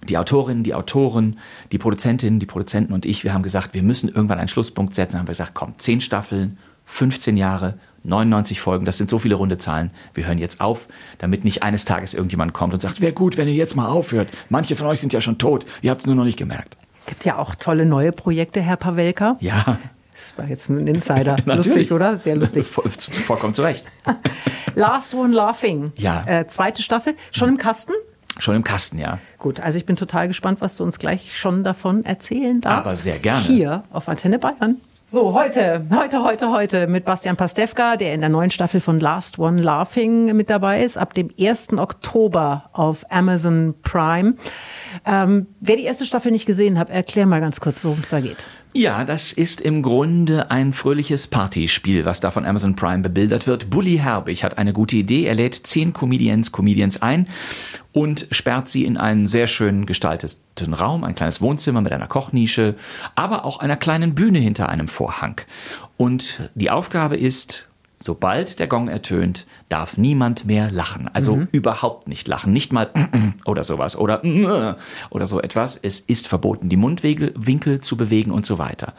C: die Autorinnen, die Autoren, die Produzentinnen, die Produzenten und ich, wir haben gesagt, wir müssen irgendwann einen Schlusspunkt setzen. Haben wir gesagt, komm, zehn Staffeln, 15 Jahre, 99 Folgen, das sind so viele runde Zahlen. Wir hören jetzt auf, damit nicht eines Tages irgendjemand kommt und sagt, wäre gut, wenn ihr jetzt mal aufhört. Manche von euch sind ja schon tot, ihr habt es nur noch nicht gemerkt.
B: Gibt ja auch tolle neue Projekte, Herr Pawelka.
C: Ja.
B: Das war jetzt ein Insider. lustig, oder? Sehr lustig.
C: Vollkommen zurecht.
B: Last One Laughing.
C: Ja.
B: Äh, zweite Staffel. Schon im Kasten?
C: Schon im Kasten, ja.
B: Gut, also ich bin total gespannt, was du uns gleich schon davon erzählen darfst.
C: Aber sehr gerne.
B: Hier auf Antenne Bayern. So, heute, heute, heute, heute mit Bastian Pastewka, der in der neuen Staffel von Last One Laughing mit dabei ist, ab dem 1. Oktober auf Amazon Prime. Ähm, wer die erste Staffel nicht gesehen hat, erklär mal ganz kurz, worum es da geht.
C: Ja, das ist im Grunde ein fröhliches Partyspiel, was da von Amazon Prime bebildert wird. Bully Herbig hat eine gute Idee. Er lädt zehn Comedians, Comedians ein und sperrt sie in einen sehr schön gestalteten Raum, ein kleines Wohnzimmer mit einer Kochnische, aber auch einer kleinen Bühne hinter einem Vorhang. Und die Aufgabe ist, sobald der Gong ertönt, darf niemand mehr lachen. Also mhm. überhaupt nicht lachen. Nicht mal oder sowas oder oder so etwas. Es ist verboten, die Mundwinkel zu bewegen und so weiter.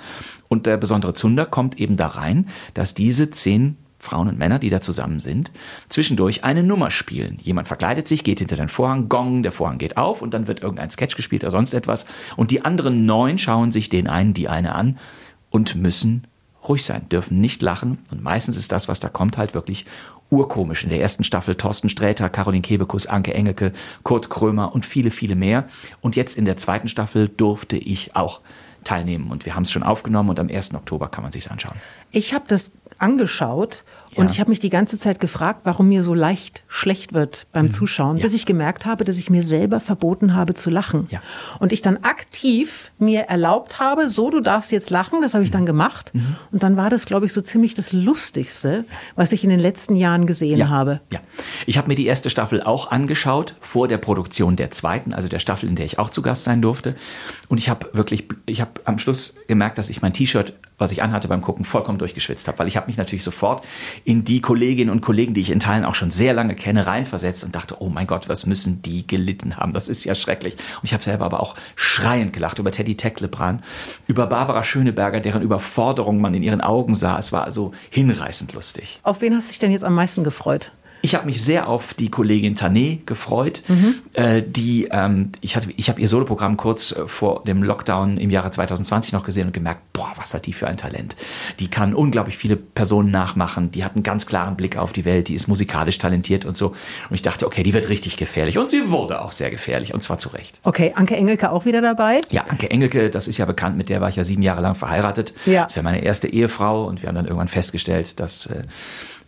C: Und der besondere Zunder kommt eben da rein, dass diese zehn Frauen und Männer, die da zusammen sind, zwischendurch eine Nummer spielen. Jemand verkleidet sich, geht hinter den Vorhang, Gong, der Vorhang geht auf und dann wird irgendein Sketch gespielt oder sonst etwas. Und die anderen neun schauen sich den einen, die eine an und müssen ruhig sein, dürfen nicht lachen. Und meistens ist das, was da kommt, halt wirklich urkomisch. In der ersten Staffel Thorsten Sträter, Caroline Kebekus, Anke Engelke, Kurt Krömer und viele, viele mehr. Und jetzt in der zweiten Staffel durfte ich auch teilnehmen. Und wir haben es schon aufgenommen und am 1. Oktober kann man sich anschauen.
B: Ich habe das angeschaut und ja. ich habe mich die ganze Zeit gefragt, warum mir so leicht schlecht wird beim mhm. Zuschauen, ja. bis ich gemerkt habe, dass ich mir selber verboten habe zu lachen.
C: Ja.
B: Und ich dann aktiv mir erlaubt habe, so du darfst jetzt lachen, das habe ich dann gemacht. Mhm. Und dann war das, glaube ich, so ziemlich das Lustigste, was ich in den letzten Jahren gesehen habe.
C: Ja, ich habe mir die erste Staffel auch angeschaut, vor der Produktion der zweiten, also der Staffel, in der ich auch zu Gast sein durfte. Und ich habe wirklich, ich habe am Schluss gemerkt, dass ich mein T-Shirt was ich anhatte beim Gucken, vollkommen durchgeschwitzt habe, weil ich habe mich natürlich sofort in die Kolleginnen und Kollegen, die ich in Teilen auch schon sehr lange kenne, reinversetzt und dachte, oh mein Gott, was müssen die gelitten haben? Das ist ja schrecklich. Und ich habe selber aber auch schreiend gelacht über Teddy Tecklebran, über Barbara Schöneberger, deren Überforderung man in ihren Augen sah. Es war also hinreißend lustig.
B: Auf wen hast du dich denn jetzt am meisten gefreut?
C: Ich habe mich sehr auf die Kollegin Tané gefreut, mhm. äh, die ähm, ich hatte, ich habe ihr Soloprogramm kurz äh, vor dem Lockdown im Jahre 2020 noch gesehen und gemerkt, boah, was hat die für ein Talent? Die kann unglaublich viele Personen nachmachen, die hat einen ganz klaren Blick auf die Welt, die ist musikalisch talentiert und so. Und ich dachte, okay, die wird richtig gefährlich und sie wurde auch sehr gefährlich und zwar zu Recht.
B: Okay, Anke Engelke auch wieder dabei?
C: Ja, Anke Engelke, das ist ja bekannt, mit der war ich ja sieben Jahre lang verheiratet. Ja. Das ist ja meine erste Ehefrau und wir haben dann irgendwann festgestellt, dass äh,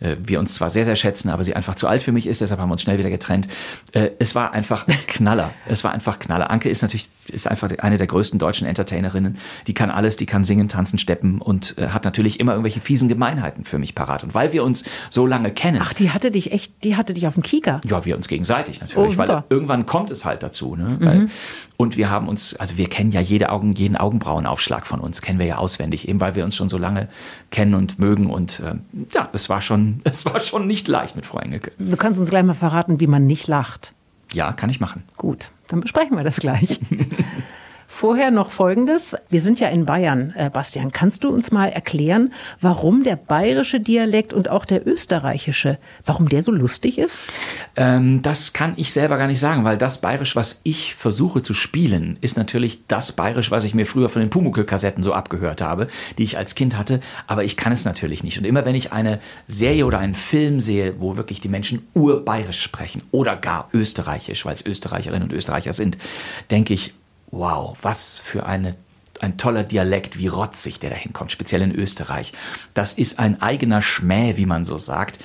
C: äh, wir uns zwar sehr, sehr schätzen, aber sie einfach zu alt für mich ist, deshalb haben wir uns schnell wieder getrennt. Äh, es war einfach Knaller. Es war einfach Knaller. Anke ist natürlich ist einfach eine der größten deutschen Entertainerinnen. Die kann alles, die kann singen, tanzen, steppen und äh, hat natürlich immer irgendwelche fiesen Gemeinheiten für mich parat. Und weil wir uns so lange kennen.
B: Ach, die hatte dich echt, die hatte dich auf dem Kieker.
C: Ja, wir uns gegenseitig natürlich, oh, weil irgendwann kommt es halt dazu. Ne? Mhm. Weil, und wir haben uns, also wir kennen ja jede Augen, jeden Augenbrauenaufschlag von uns, kennen wir ja auswendig, eben weil wir uns schon so lange kennen und mögen. Und äh, ja, es war schon, es war schon nicht leicht mit Frau Engelke.
B: Du kannst uns gleich mal verraten, wie man nicht lacht.
C: Ja, kann ich machen.
B: Gut, dann besprechen wir das gleich. Vorher noch Folgendes. Wir sind ja in Bayern, äh, Bastian. Kannst du uns mal erklären, warum der bayerische Dialekt und auch der österreichische, warum der so lustig ist?
C: Ähm, das kann ich selber gar nicht sagen, weil das Bayerisch, was ich versuche zu spielen, ist natürlich das Bayerisch, was ich mir früher von den Pumuckl-Kassetten so abgehört habe, die ich als Kind hatte. Aber ich kann es natürlich nicht. Und immer wenn ich eine Serie oder einen Film sehe, wo wirklich die Menschen urbayerisch sprechen oder gar österreichisch, weil es Österreicherinnen und Österreicher sind, denke ich, wow, was für eine ein toller Dialekt, wie rotzig der da hinkommt, speziell in Österreich. Das ist ein eigener Schmäh, wie man so sagt.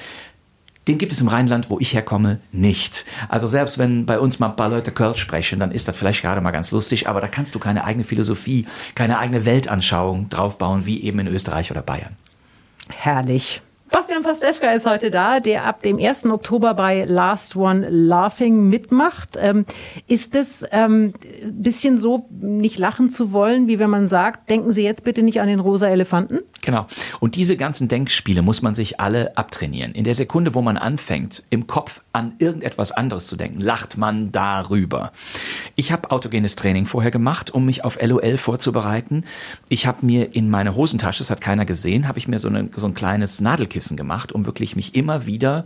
C: Den gibt es im Rheinland, wo ich herkomme, nicht. Also selbst wenn bei uns mal ein paar Leute Kölsch sprechen, dann ist das vielleicht gerade mal ganz lustig, aber da kannst du keine eigene Philosophie, keine eigene Weltanschauung draufbauen, wie eben in Österreich oder Bayern.
B: Herrlich. Bastian Pastewka ist heute da, der ab dem 1. Oktober bei Last One Laughing mitmacht. Ähm, ist es ähm, bisschen so, nicht lachen zu wollen, wie wenn man sagt, denken Sie jetzt bitte nicht an den rosa Elefanten?
C: Genau. Und diese ganzen Denkspiele muss man sich alle abtrainieren. In der Sekunde, wo man anfängt, im Kopf an irgendetwas anderes zu denken, lacht man darüber. Ich habe autogenes Training vorher gemacht, um mich auf LOL vorzubereiten. Ich habe mir in meine Hosentasche, das hat keiner gesehen, habe ich mir so, eine, so ein kleines Nadelkissen gemacht, um wirklich mich immer wieder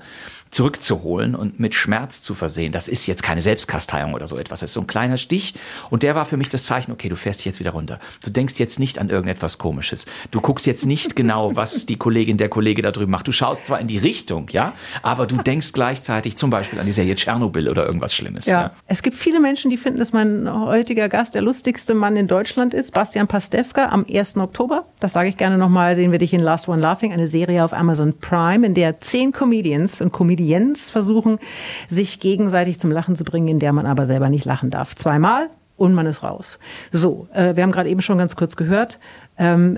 C: zurückzuholen und mit Schmerz zu versehen. Das ist jetzt keine Selbstkasteiung oder so etwas. Das ist so ein kleiner Stich. Und der war für mich das Zeichen, okay, du fährst dich jetzt wieder runter. Du denkst jetzt nicht an irgendetwas Komisches. Du guckst jetzt nicht genau, was die Kollegin, der Kollege da drüben macht. Du schaust zwar in die Richtung, ja, aber du denkst gleichzeitig zum Beispiel an die Serie Tschernobyl oder irgendwas Schlimmes.
B: Ja. ja. Es gibt viele Menschen, die finden, dass mein heutiger Gast der lustigste Mann in Deutschland ist. Bastian Pastewka am 1. Oktober. Das sage ich gerne nochmal. Sehen wir dich in Last One Laughing, eine Serie auf Amazon Prime, in der zehn Comedians und Comedians versuchen, sich gegenseitig zum Lachen zu bringen, in der man aber selber nicht lachen darf. Zweimal und man ist raus. So, äh, wir haben gerade eben schon ganz kurz gehört, ähm,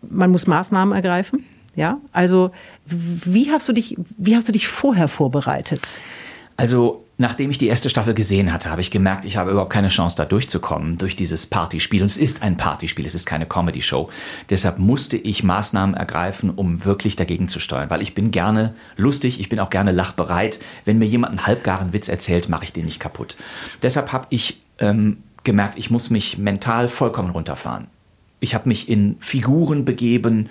B: man muss Maßnahmen ergreifen. Ja, also wie hast du dich, wie hast du dich vorher vorbereitet?
C: Also Nachdem ich die erste Staffel gesehen hatte, habe ich gemerkt, ich habe überhaupt keine Chance, da durchzukommen durch dieses Partyspiel. Und es ist ein Partyspiel, es ist keine Comedy-Show. Deshalb musste ich Maßnahmen ergreifen, um wirklich dagegen zu steuern. Weil ich bin gerne lustig, ich bin auch gerne lachbereit. Wenn mir jemand einen halbgaren Witz erzählt, mache ich den nicht kaputt. Deshalb habe ich ähm, gemerkt, ich muss mich mental vollkommen runterfahren. Ich habe mich in Figuren begeben,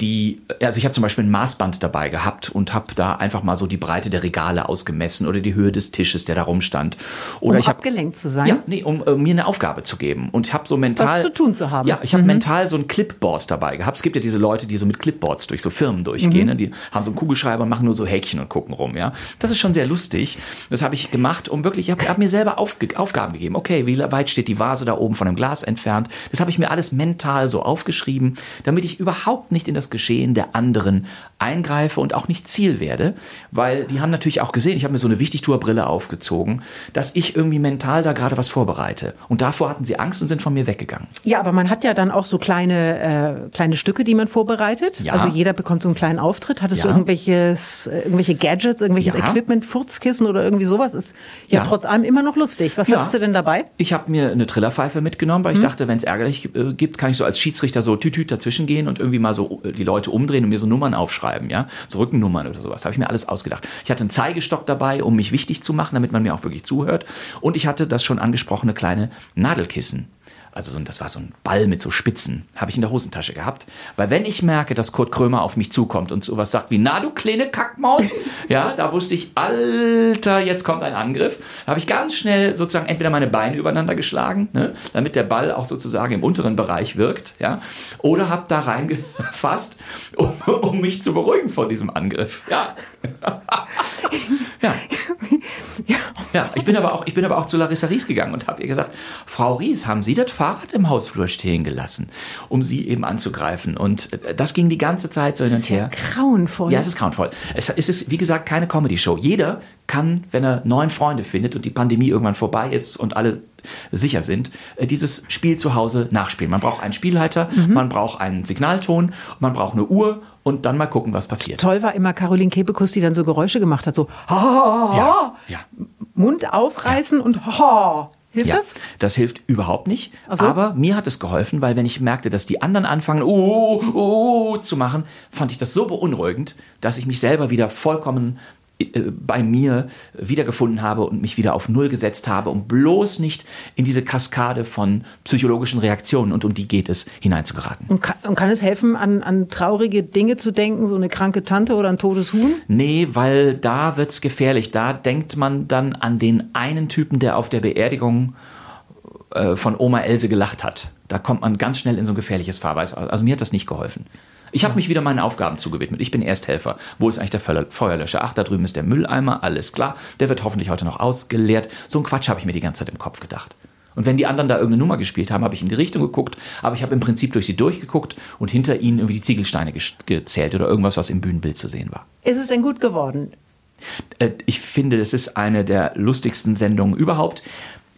C: die, also ich habe zum Beispiel ein Maßband dabei gehabt und habe da einfach mal so die Breite der Regale ausgemessen oder die Höhe des Tisches, der da rumstand. Oder
B: um
C: ich hab,
B: abgelenkt zu sein?
C: Ja, nee, um äh, mir eine Aufgabe zu geben. Und ich habe so mental...
B: Was zu tun zu haben.
C: Ja, ich habe mhm. mental so ein Clipboard dabei gehabt. Es gibt ja diese Leute, die so mit Clipboards durch so Firmen durchgehen. Mhm. Ne? Die haben so einen Kugelschreiber und machen nur so Häkchen und gucken rum. Ja, Das ist schon sehr lustig. Das habe ich gemacht, um wirklich, ich habe hab mir selber Aufge Aufgaben gegeben. Okay, wie weit steht die Vase da oben von dem Glas entfernt? Das habe ich mir alles mental so aufgeschrieben, damit ich überhaupt nicht in das Geschehen der anderen eingreife und auch nicht Ziel werde, weil die haben natürlich auch gesehen, ich habe mir so eine Wichtigtourbrille aufgezogen, dass ich irgendwie mental da gerade was vorbereite. Und davor hatten sie Angst und sind von mir weggegangen.
B: Ja, aber man hat ja dann auch so kleine, äh, kleine Stücke, die man vorbereitet. Ja. Also jeder bekommt so einen kleinen Auftritt. Hattest ja. du irgendwelches, äh, irgendwelche Gadgets, irgendwelches ja. Equipment, Furzkissen oder irgendwie sowas? Ist ja, ja. trotz allem immer noch lustig. Was hattest du denn dabei?
C: Ich habe mir eine Trillerpfeife mitgenommen, weil ich hm. dachte, wenn es ärgerlich äh, gibt, kann ich so als Schiedsrichter so tütüt dazwischen gehen und irgendwie mal so äh, die Leute umdrehen und mir so Nummern aufschreiben, ja, so Rückennummern oder sowas. Habe ich mir alles ausgedacht. Ich hatte einen Zeigestock dabei, um mich wichtig zu machen, damit man mir auch wirklich zuhört. Und ich hatte das schon angesprochene kleine Nadelkissen also so, das war so ein Ball mit so Spitzen, habe ich in der Hosentasche gehabt. Weil wenn ich merke, dass Kurt Krömer auf mich zukommt und sowas sagt wie, na du kleine Kackmaus, ja, da wusste ich, Alter, jetzt kommt ein Angriff. Da habe ich ganz schnell sozusagen entweder meine Beine übereinander geschlagen, ne, damit der Ball auch sozusagen im unteren Bereich wirkt, ja, oder habe da reingefasst, um, um mich zu beruhigen vor diesem Angriff. Ja. ja. Ja, ich bin aber auch, ich bin aber auch zu Larissa Ries gegangen und habe ihr gesagt, Frau Ries, haben Sie das Fahrrad im Hausflur stehen gelassen, um sie eben anzugreifen? Und äh, das ging die ganze Zeit so hin und her.
B: Ja grauenvoll.
C: Ja, es ist grauenvoll. Es ist, wie gesagt, keine Comedy-Show. Jeder kann, wenn er neun Freunde findet und die Pandemie irgendwann vorbei ist und alle sicher sind, äh, dieses Spiel zu Hause nachspielen. Man braucht einen Spielleiter, mhm. man braucht einen Signalton, man braucht eine Uhr und dann mal gucken, was passiert.
B: Toll war immer Caroline Kebekus, die dann so Geräusche gemacht hat, so ha, ha, ha, ja, ja. Mund aufreißen ja. und ha. Hilft ja, das?
C: Das hilft überhaupt nicht. So. Aber mir hat es geholfen, weil wenn ich merkte, dass die anderen anfangen, uh, uh, uh, zu machen, fand ich das so beunruhigend, dass ich mich selber wieder vollkommen äh, bei mir wiedergefunden habe und mich wieder auf Null gesetzt habe, um bloß nicht in diese Kaskade von psychologischen Reaktionen, und um die geht es, hineinzugeraten.
B: Und kann, und kann es helfen, an, an traurige Dinge zu denken, so eine kranke Tante oder ein totes Huhn?
C: Nee, weil da wird's gefährlich. Da denkt man dann an den einen Typen, der auf der Beerdigung äh, von Oma Else gelacht hat. Da kommt man ganz schnell in so ein gefährliches Fahrweise. Also mir hat das nicht geholfen. Ich habe mich wieder meinen Aufgaben zugewidmet. Ich bin Ersthelfer. Wo ist eigentlich der Feuerlöscher? Ach, da drüben ist der Mülleimer. Alles klar. Der wird hoffentlich heute noch ausgeleert. So ein Quatsch habe ich mir die ganze Zeit im Kopf gedacht. Und wenn die anderen da irgendeine Nummer gespielt haben, habe ich in die Richtung geguckt, aber ich habe im Prinzip durch sie durchgeguckt und hinter ihnen irgendwie die Ziegelsteine gezählt oder irgendwas, was im Bühnenbild zu sehen war.
B: Ist es denn gut geworden?
C: Äh, ich finde, das ist eine der lustigsten Sendungen überhaupt.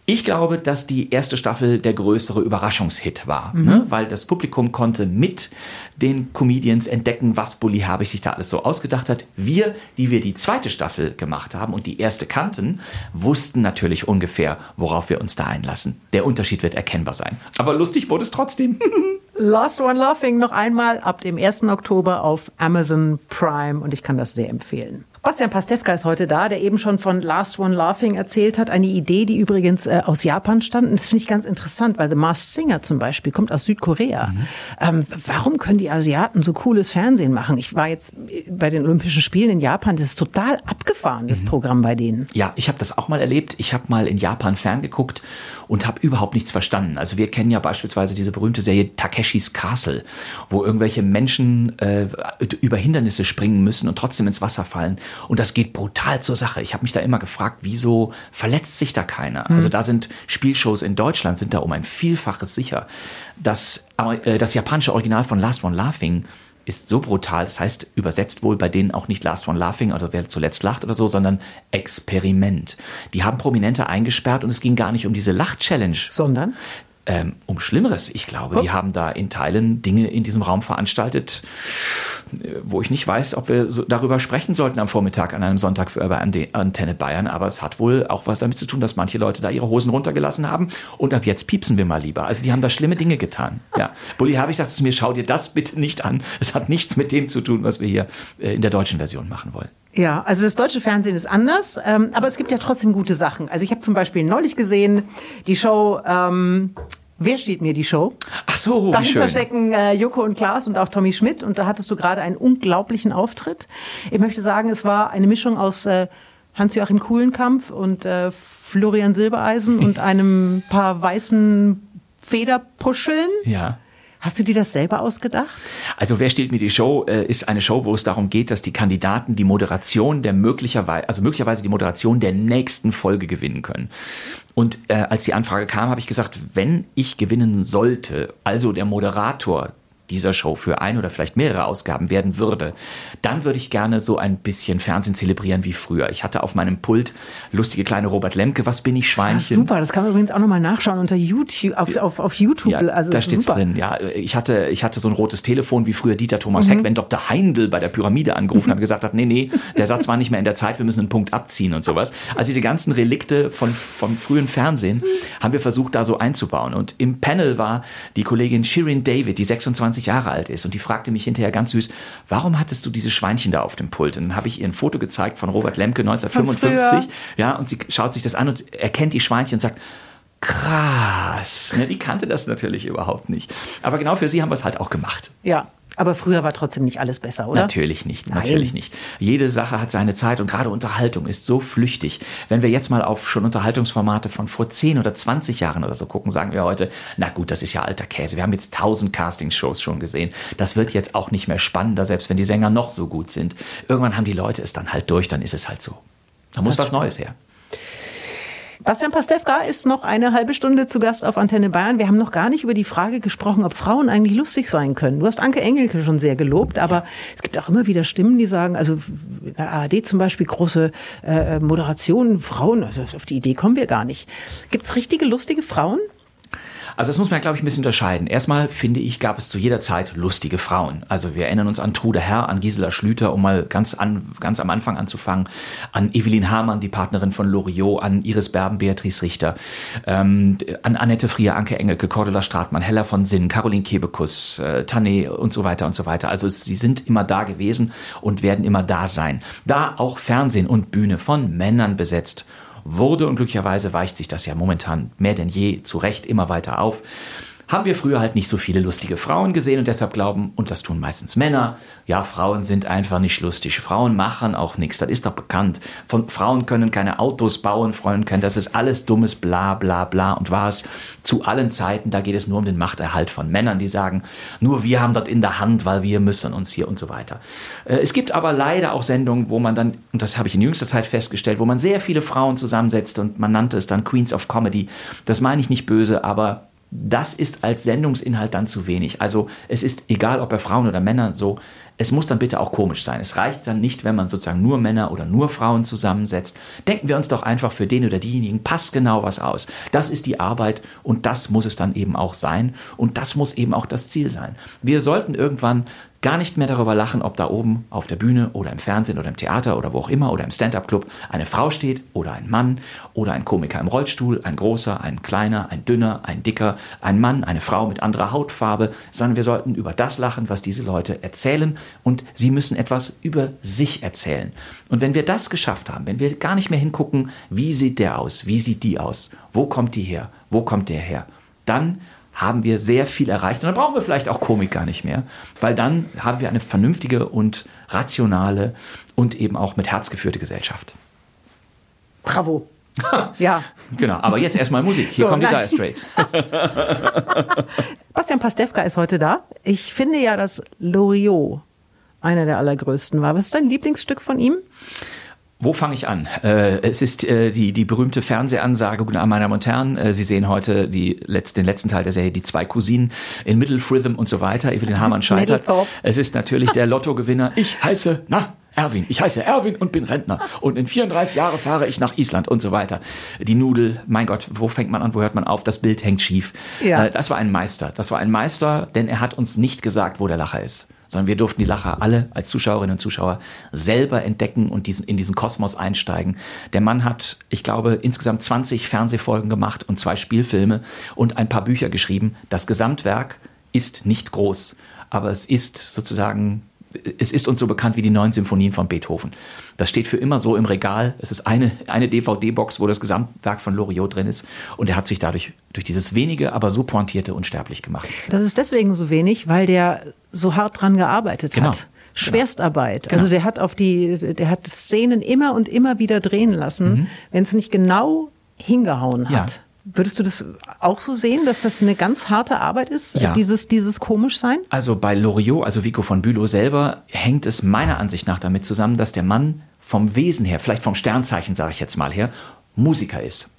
C: Ich glaube, dass die erste Staffel der größere Überraschungshit war, mhm. ne? weil das Publikum konnte mit den Comedians entdecken, was Bully Herbig sich da alles so ausgedacht hat. Wir, die wir die zweite Staffel gemacht haben und die erste kannten, wussten natürlich ungefähr, worauf wir uns da einlassen. Der Unterschied wird erkennbar sein. Aber lustig wurde es trotzdem.
B: Last One Laughing noch einmal ab dem 1. Oktober auf Amazon Prime und ich kann das sehr empfehlen. Bastian Pastewka ist heute da, der eben schon von Last One Laughing erzählt hat. Eine Idee, die übrigens äh, aus Japan stammt. Und das finde ich ganz interessant, weil The Masked Singer zum Beispiel kommt aus Südkorea. Mhm. Ähm, warum können die Asiaten so cooles Fernsehen machen? Ich war jetzt bei den Olympischen Spielen in Japan. Das ist total abgefahren, das mhm. Programm bei denen.
C: Ja, ich habe das auch mal erlebt. Ich habe mal in Japan ferngeguckt und habe überhaupt nichts verstanden. Also wir kennen ja beispielsweise diese berühmte Serie Takeshis Castle, wo irgendwelche Menschen äh, über Hindernisse springen müssen und trotzdem ins Wasser fallen. Und das geht brutal zur Sache. Ich habe mich da immer gefragt, wieso verletzt sich da keiner? Mhm. Also da sind Spielshows in Deutschland sind da um ein Vielfaches sicher. Das, äh, das japanische Original von Last One Laughing ist so brutal, das heißt übersetzt wohl bei denen auch nicht Last One Laughing oder wer zuletzt lacht oder so, sondern Experiment. Die haben Prominente eingesperrt und es ging gar nicht um diese Lach-Challenge.
B: Sondern?
C: Ähm, um Schlimmeres. Ich glaube, oh. die haben da in Teilen Dinge in diesem Raum veranstaltet, wo ich nicht weiß, ob wir so darüber sprechen sollten am Vormittag an einem Sonntag bei Antenne Bayern, aber es hat wohl auch was damit zu tun, dass manche Leute da ihre Hosen runtergelassen haben und ab jetzt piepsen wir mal lieber. Also die haben da schlimme Dinge getan. Ja. Bulli habe ich gesagt zu mir, schau dir das bitte nicht an. Es hat nichts mit dem zu tun, was wir hier äh, in der deutschen Version machen wollen.
B: Ja, also das deutsche Fernsehen ist anders, ähm, aber es gibt ja trotzdem gute Sachen. Also ich habe zum Beispiel neulich gesehen die Show ähm, Wer steht mir die Show?
C: Ach so,
B: Dahinter stecken äh, Joko und Klaas und auch Tommy Schmidt und da hattest du gerade einen unglaublichen Auftritt. Ich möchte sagen, es war eine Mischung aus äh, Hans-Joachim Kuhlenkampf und äh, Florian Silbereisen und einem paar weißen Federpuscheln.
C: Ja.
B: Hast du dir das selber ausgedacht?
C: Also wer steht mir die Show äh, ist eine Show, wo es darum geht, dass die Kandidaten die Moderation der möglicherweise, also möglicherweise die Moderation der nächsten Folge gewinnen können. Und äh, als die Anfrage kam, habe ich gesagt, wenn ich gewinnen sollte, also der Moderator dieser Show für ein oder vielleicht mehrere Ausgaben werden würde, dann würde ich gerne so ein bisschen Fernsehen zelebrieren wie früher. Ich hatte auf meinem Pult lustige kleine Robert Lemke, was bin ich Schweinchen.
B: Das super, das kann man übrigens auch nochmal nachschauen unter YouTube, auf, auf, auf YouTube.
C: Ja, also da steht's super. drin, ja. Ich hatte, ich hatte so ein rotes Telefon wie früher Dieter Thomas mhm. Heck, wenn Dr. Heindl bei der Pyramide angerufen hat und gesagt hat, nee, nee, der Satz war nicht mehr in der Zeit, wir müssen einen Punkt abziehen und sowas. Also die ganzen Relikte von, vom frühen Fernsehen haben wir versucht, da so einzubauen. Und im Panel war die Kollegin Shirin David, die 26 20 Jahre alt ist. Und die fragte mich hinterher ganz süß, warum hattest du diese Schweinchen da auf dem Pult? Und dann habe ich ihr ein Foto gezeigt von Robert Lemke 1955. Ja, und sie schaut sich das an und erkennt die Schweinchen und sagt, krass. Ne, die kannte das natürlich überhaupt nicht. Aber genau für sie haben wir es halt auch gemacht.
B: Ja, aber früher war trotzdem nicht alles besser, oder?
C: Natürlich nicht, Nein. natürlich nicht. Jede Sache hat seine Zeit und gerade Unterhaltung ist so flüchtig. Wenn wir jetzt mal auf schon Unterhaltungsformate von vor 10 oder 20 Jahren oder so gucken, sagen wir heute, na gut, das ist ja alter Käse. Wir haben jetzt tausend Castingshows schon gesehen. Das wird jetzt auch nicht mehr spannender, selbst wenn die Sänger noch so gut sind. Irgendwann haben die Leute es dann halt durch, dann ist es halt so. Da muss das was Neues her.
B: Bastian Pastewka ist noch eine halbe Stunde zu Gast auf Antenne Bayern. Wir haben noch gar nicht über die Frage gesprochen, ob Frauen eigentlich lustig sein können. Du hast Anke Engelke schon sehr gelobt, aber es gibt auch immer wieder Stimmen, die sagen, also in der ARD zum Beispiel große äh, Moderation, Frauen, also auf die Idee kommen wir gar nicht. Gibt es richtige lustige Frauen?
C: Also das muss man, glaube ich, ein bisschen unterscheiden. Erstmal finde ich, gab es zu jeder Zeit lustige Frauen. Also wir erinnern uns an Trude Herr, an Gisela Schlüter, um mal ganz, an, ganz am Anfang anzufangen, an Evelyn Hamann, die Partnerin von Loriot, an Iris Berben, Beatrice Richter, ähm, an Annette Frier, Anke Engelke, Cordula Stratmann, Hella von Sinn, Caroline Kebekus, äh, Tanne und so weiter und so weiter. Also sie sind immer da gewesen und werden immer da sein. Da auch Fernsehen und Bühne von Männern besetzt wurde und glücklicherweise weicht sich das ja momentan mehr denn je zu Recht immer weiter auf. Haben wir früher halt nicht so viele lustige Frauen gesehen und deshalb glauben, und das tun meistens Männer, ja, Frauen sind einfach nicht lustig. Frauen machen auch nichts, das ist doch bekannt. Von Frauen können keine Autos bauen, Frauen können, das ist alles dummes bla bla bla und war es zu allen Zeiten, da geht es nur um den Machterhalt von Männern, die sagen, nur wir haben das in der Hand, weil wir müssen uns hier und so weiter. Äh, es gibt aber leider auch Sendungen, wo man dann, und das habe ich in jüngster Zeit festgestellt, wo man sehr viele Frauen zusammensetzt und man nannte es dann Queens of Comedy. Das meine ich nicht böse, aber das ist als Sendungsinhalt dann zu wenig. Also es ist egal, ob er Frauen oder Männer so, es muss dann bitte auch komisch sein. Es reicht dann nicht, wenn man sozusagen nur Männer oder nur Frauen zusammensetzt. Denken wir uns doch einfach für den oder diejenigen passt genau was aus. Das ist die Arbeit und das muss es dann eben auch sein und das muss eben auch das Ziel sein. Wir sollten irgendwann gar nicht mehr darüber lachen, ob da oben auf der Bühne oder im Fernsehen oder im Theater oder wo auch immer oder im Stand-up-Club eine Frau steht oder ein Mann oder ein Komiker im Rollstuhl, ein großer, ein kleiner, ein dünner, ein dicker, ein Mann, eine Frau mit anderer Hautfarbe, sondern wir sollten über das lachen, was diese Leute erzählen und sie müssen etwas über sich erzählen. Und wenn wir das geschafft haben, wenn wir gar nicht mehr hingucken, wie sieht der aus, wie sieht die aus, wo kommt die her, wo kommt der her, dann haben wir sehr viel erreicht. Und dann brauchen wir vielleicht auch Komik gar nicht mehr, weil dann haben wir eine vernünftige und rationale und eben auch mit Herz geführte Gesellschaft.
B: Bravo. ja.
C: Genau, aber jetzt erstmal Musik. Hier so, kommen die Dire Straits.
B: Bastian Pastewka ist heute da. Ich finde ja, dass Loriot einer der allergrößten war. Was ist dein Lieblingsstück von ihm?
C: Wo fange ich an? Äh, es ist äh, die, die berühmte Fernsehansage, guten Abend, meine Damen und Herren. Äh, Sie sehen heute die letzt, den letzten Teil der Serie, die zwei Cousinen in Middle Rhythm und so weiter. Evelyn Hamann scheitert. Es ist natürlich der Lottogewinner. Ich heiße, na, Erwin. Ich heiße Erwin und bin Rentner. Und in 34 Jahren fahre ich nach Island und so weiter. Die Nudel, mein Gott, wo fängt man an, wo hört man auf? Das Bild hängt schief. Ja. Äh, das war ein Meister. Das war ein Meister, denn er hat uns nicht gesagt, wo der Lacher ist sondern wir durften die Lacher alle als Zuschauerinnen und Zuschauer selber entdecken und diesen, in diesen Kosmos einsteigen. Der Mann hat, ich glaube, insgesamt 20 Fernsehfolgen gemacht und zwei Spielfilme und ein paar Bücher geschrieben. Das Gesamtwerk ist nicht groß, aber es ist sozusagen es ist uns so bekannt wie die neun Symphonien von Beethoven. Das steht für immer so im Regal. Es ist eine, eine DVD-Box, wo das Gesamtwerk von Loriot drin ist. Und er hat sich dadurch durch dieses wenige, aber so pointierte unsterblich gemacht.
B: Das ist deswegen so wenig, weil der so hart dran gearbeitet genau. hat. Schwerstarbeit. Genau. Also der hat auf die, der hat Szenen immer und immer wieder drehen lassen, mhm. wenn es nicht genau hingehauen hat. Ja. Würdest du das auch so sehen, dass das eine ganz harte Arbeit ist, ja. dieses, dieses Komischsein?
C: Also bei Loriot, also Vico von Bülow selber, hängt es meiner Ansicht nach damit zusammen, dass der Mann vom Wesen her, vielleicht vom Sternzeichen sage ich jetzt mal her, Musiker ist.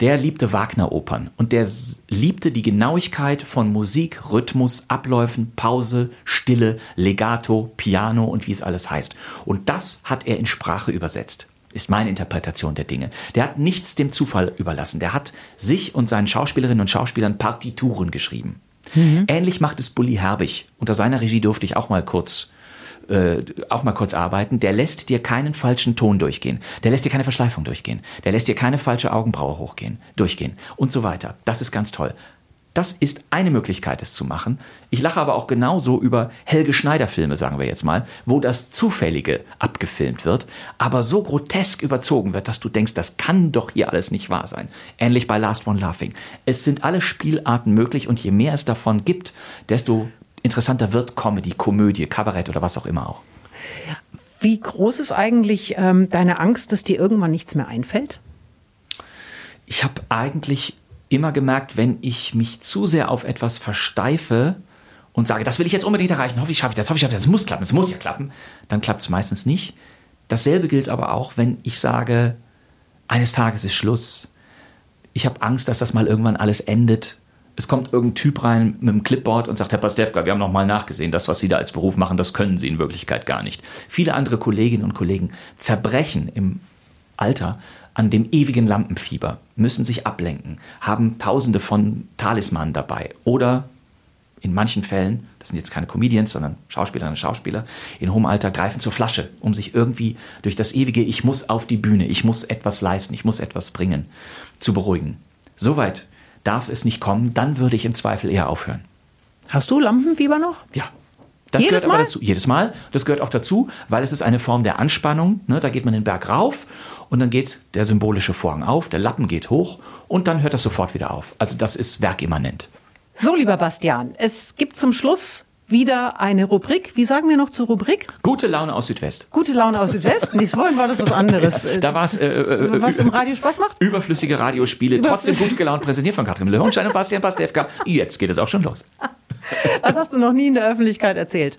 C: Der liebte Wagner-Opern und der liebte die Genauigkeit von Musik, Rhythmus, Abläufen, Pause, Stille, Legato, Piano und wie es alles heißt. Und das hat er in Sprache übersetzt ist meine Interpretation der Dinge. Der hat nichts dem Zufall überlassen. Der hat sich und seinen Schauspielerinnen und Schauspielern Partituren geschrieben. Mhm. Ähnlich macht es Bully Herbig. Unter seiner Regie durfte ich auch mal kurz äh, auch mal kurz arbeiten, der lässt dir keinen falschen Ton durchgehen. Der lässt dir keine Verschleifung durchgehen. Der lässt dir keine falsche Augenbraue hochgehen, durchgehen und so weiter. Das ist ganz toll. Das ist eine Möglichkeit, es zu machen. Ich lache aber auch genauso über Helge Schneider-Filme, sagen wir jetzt mal, wo das Zufällige abgefilmt wird, aber so grotesk überzogen wird, dass du denkst, das kann doch hier alles nicht wahr sein. Ähnlich bei Last One Laughing. Es sind alle Spielarten möglich und je mehr es davon gibt, desto interessanter wird Comedy, Komödie, Kabarett oder was auch immer auch.
B: Wie groß ist eigentlich ähm, deine Angst, dass dir irgendwann nichts mehr einfällt?
C: Ich habe eigentlich immer gemerkt, wenn ich mich zu sehr auf etwas versteife und sage, das will ich jetzt unbedingt erreichen, hoffe ich schaffe ich das, hoffe ich schaffe ich das, es muss klappen, es muss ja klappen, dann klappt es meistens nicht. Dasselbe gilt aber auch, wenn ich sage, eines Tages ist Schluss. Ich habe Angst, dass das mal irgendwann alles endet. Es kommt irgendein Typ rein mit einem Clipboard und sagt, Herr Pastewka, wir haben noch mal nachgesehen, das, was Sie da als Beruf machen, das können Sie in Wirklichkeit gar nicht. Viele andere Kolleginnen und Kollegen zerbrechen im Alter an dem ewigen Lampenfieber, müssen sich ablenken, haben tausende von Talismanen dabei oder in manchen Fällen, das sind jetzt keine Comedians, sondern Schauspielerinnen und Schauspieler, in hohem Alter greifen zur Flasche, um sich irgendwie durch das ewige Ich muss auf die Bühne, ich muss etwas leisten, ich muss etwas bringen, zu beruhigen. Soweit darf es nicht kommen, dann würde ich im Zweifel eher aufhören.
B: Hast du Lampenfieber noch?
C: Ja. Das jedes gehört Mal? aber dazu. Jedes Mal. Das gehört auch dazu, weil es ist eine Form der Anspannung. Ne? Da geht man den Berg rauf und dann geht der symbolische Vorhang auf, der Lappen geht hoch und dann hört das sofort wieder auf. Also das ist werkimmanent.
B: So, lieber Bastian, es gibt zum Schluss wieder eine Rubrik. Wie sagen wir noch zur Rubrik?
C: Gute Laune aus Südwest.
B: Gute Laune aus Südwest? Nee, vorhin war das was anderes.
C: Da war es, äh, äh,
B: was im Radio Spaß macht?
C: Überflüssige Radiospiele, trotzdem gut gelaunt präsentiert von Katrin Löwenstein und Bastian Pastewka. Jetzt geht es auch schon los.
B: Was hast du noch nie in der Öffentlichkeit erzählt?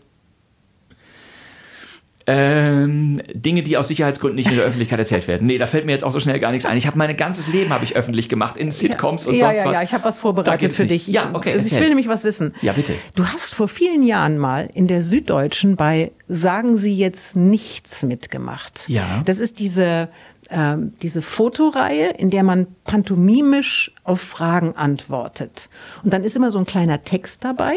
C: Ähm, Dinge, die aus Sicherheitsgründen nicht in der Öffentlichkeit erzählt werden. Nee, da fällt mir jetzt auch so schnell gar nichts ein. Ich habe mein ganzes Leben habe ich öffentlich gemacht in Sitcoms und
B: ja,
C: sonst
B: ja,
C: was.
B: Ja, ich habe was vorbereitet für
C: nicht.
B: dich.
C: Ja, okay.
B: Ich, ich will nämlich was wissen.
C: Ja, bitte.
B: Du hast vor vielen Jahren mal in der Süddeutschen bei Sagen Sie jetzt nichts mitgemacht.
C: Ja.
B: Das ist diese ähm, diese Fotoreihe, in der man pantomimisch auf Fragen antwortet. Und dann ist immer so ein kleiner Text dabei.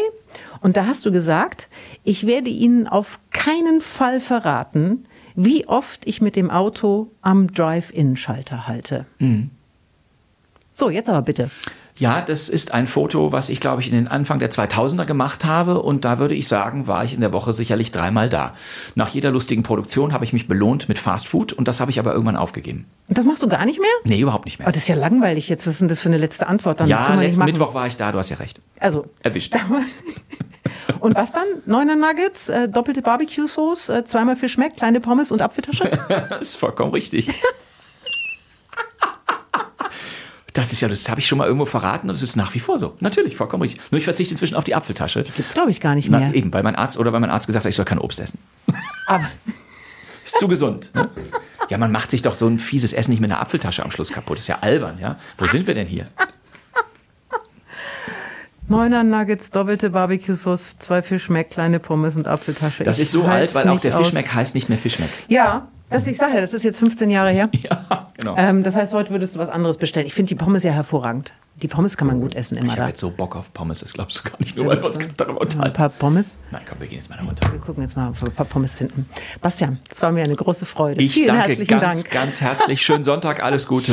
B: Und da hast du gesagt, ich werde Ihnen auf keinen Fall verraten, wie oft ich mit dem Auto am Drive-In-Schalter halte. Mhm. So, jetzt aber bitte.
C: Ja, das ist ein Foto, was ich, glaube ich, in den Anfang der 2000er gemacht habe. Und da würde ich sagen, war ich in der Woche sicherlich dreimal da. Nach jeder lustigen Produktion habe ich mich belohnt mit Fast Food und das habe ich aber irgendwann aufgegeben.
B: Und das machst du gar nicht mehr?
C: Nee, überhaupt nicht mehr.
B: Aber das ist ja langweilig jetzt. Was ist denn das für eine letzte Antwort? Dann,
C: ja, letzten Mittwoch war ich da, du hast ja recht.
B: Also.
C: Erwischt.
B: Und was dann? Neuner Nuggets, äh, doppelte Barbecue-Sauce, äh, zweimal Fischmeck, kleine Pommes und Apfeltasche?
C: das ist vollkommen richtig. Das ist ja, das habe ich schon mal irgendwo verraten und es ist nach wie vor so. Natürlich, vollkommen richtig. Nur ich verzichte inzwischen auf die Apfeltasche. Die
B: gibt's glaube ich gar nicht mehr.
C: Na, eben, weil mein Arzt oder weil mein Arzt gesagt hat, ich soll kein Obst essen.
B: Aber
C: ist zu gesund. Ne? Ja, man macht sich doch so ein fieses Essen nicht mit einer Apfeltasche am Schluss kaputt. ist ja albern, ja. Wo sind wir denn hier?
B: Neuner Nuggets, doppelte Barbecue-Sauce, zwei Fischmeck, kleine Pommes und Apfeltasche.
C: Das
B: ich
C: ist so alt, weil auch der Fischmeck heißt nicht mehr Fischmeck.
B: Ja, das, ich sage das ist jetzt 15 Jahre her.
C: Ja, genau.
B: Ähm, das heißt, heute würdest du was anderes bestellen. Ich finde die Pommes ja hervorragend. Die Pommes kann man gut essen immer
C: Ich habe jetzt so Bock auf Pommes, das glaubst du gar nicht, nur weil wir uns darüber unterhalten.
B: Ein paar Pommes?
C: Nein, komm, wir gehen jetzt mal runter.
B: Wir gucken jetzt mal, ob wir ein paar Pommes finden. Bastian, es war mir eine große Freude.
C: Ich
B: Vielen
C: danke
B: herzlichen
C: ganz,
B: Dank.
C: ganz herzlich. Schönen Sonntag, alles Gute.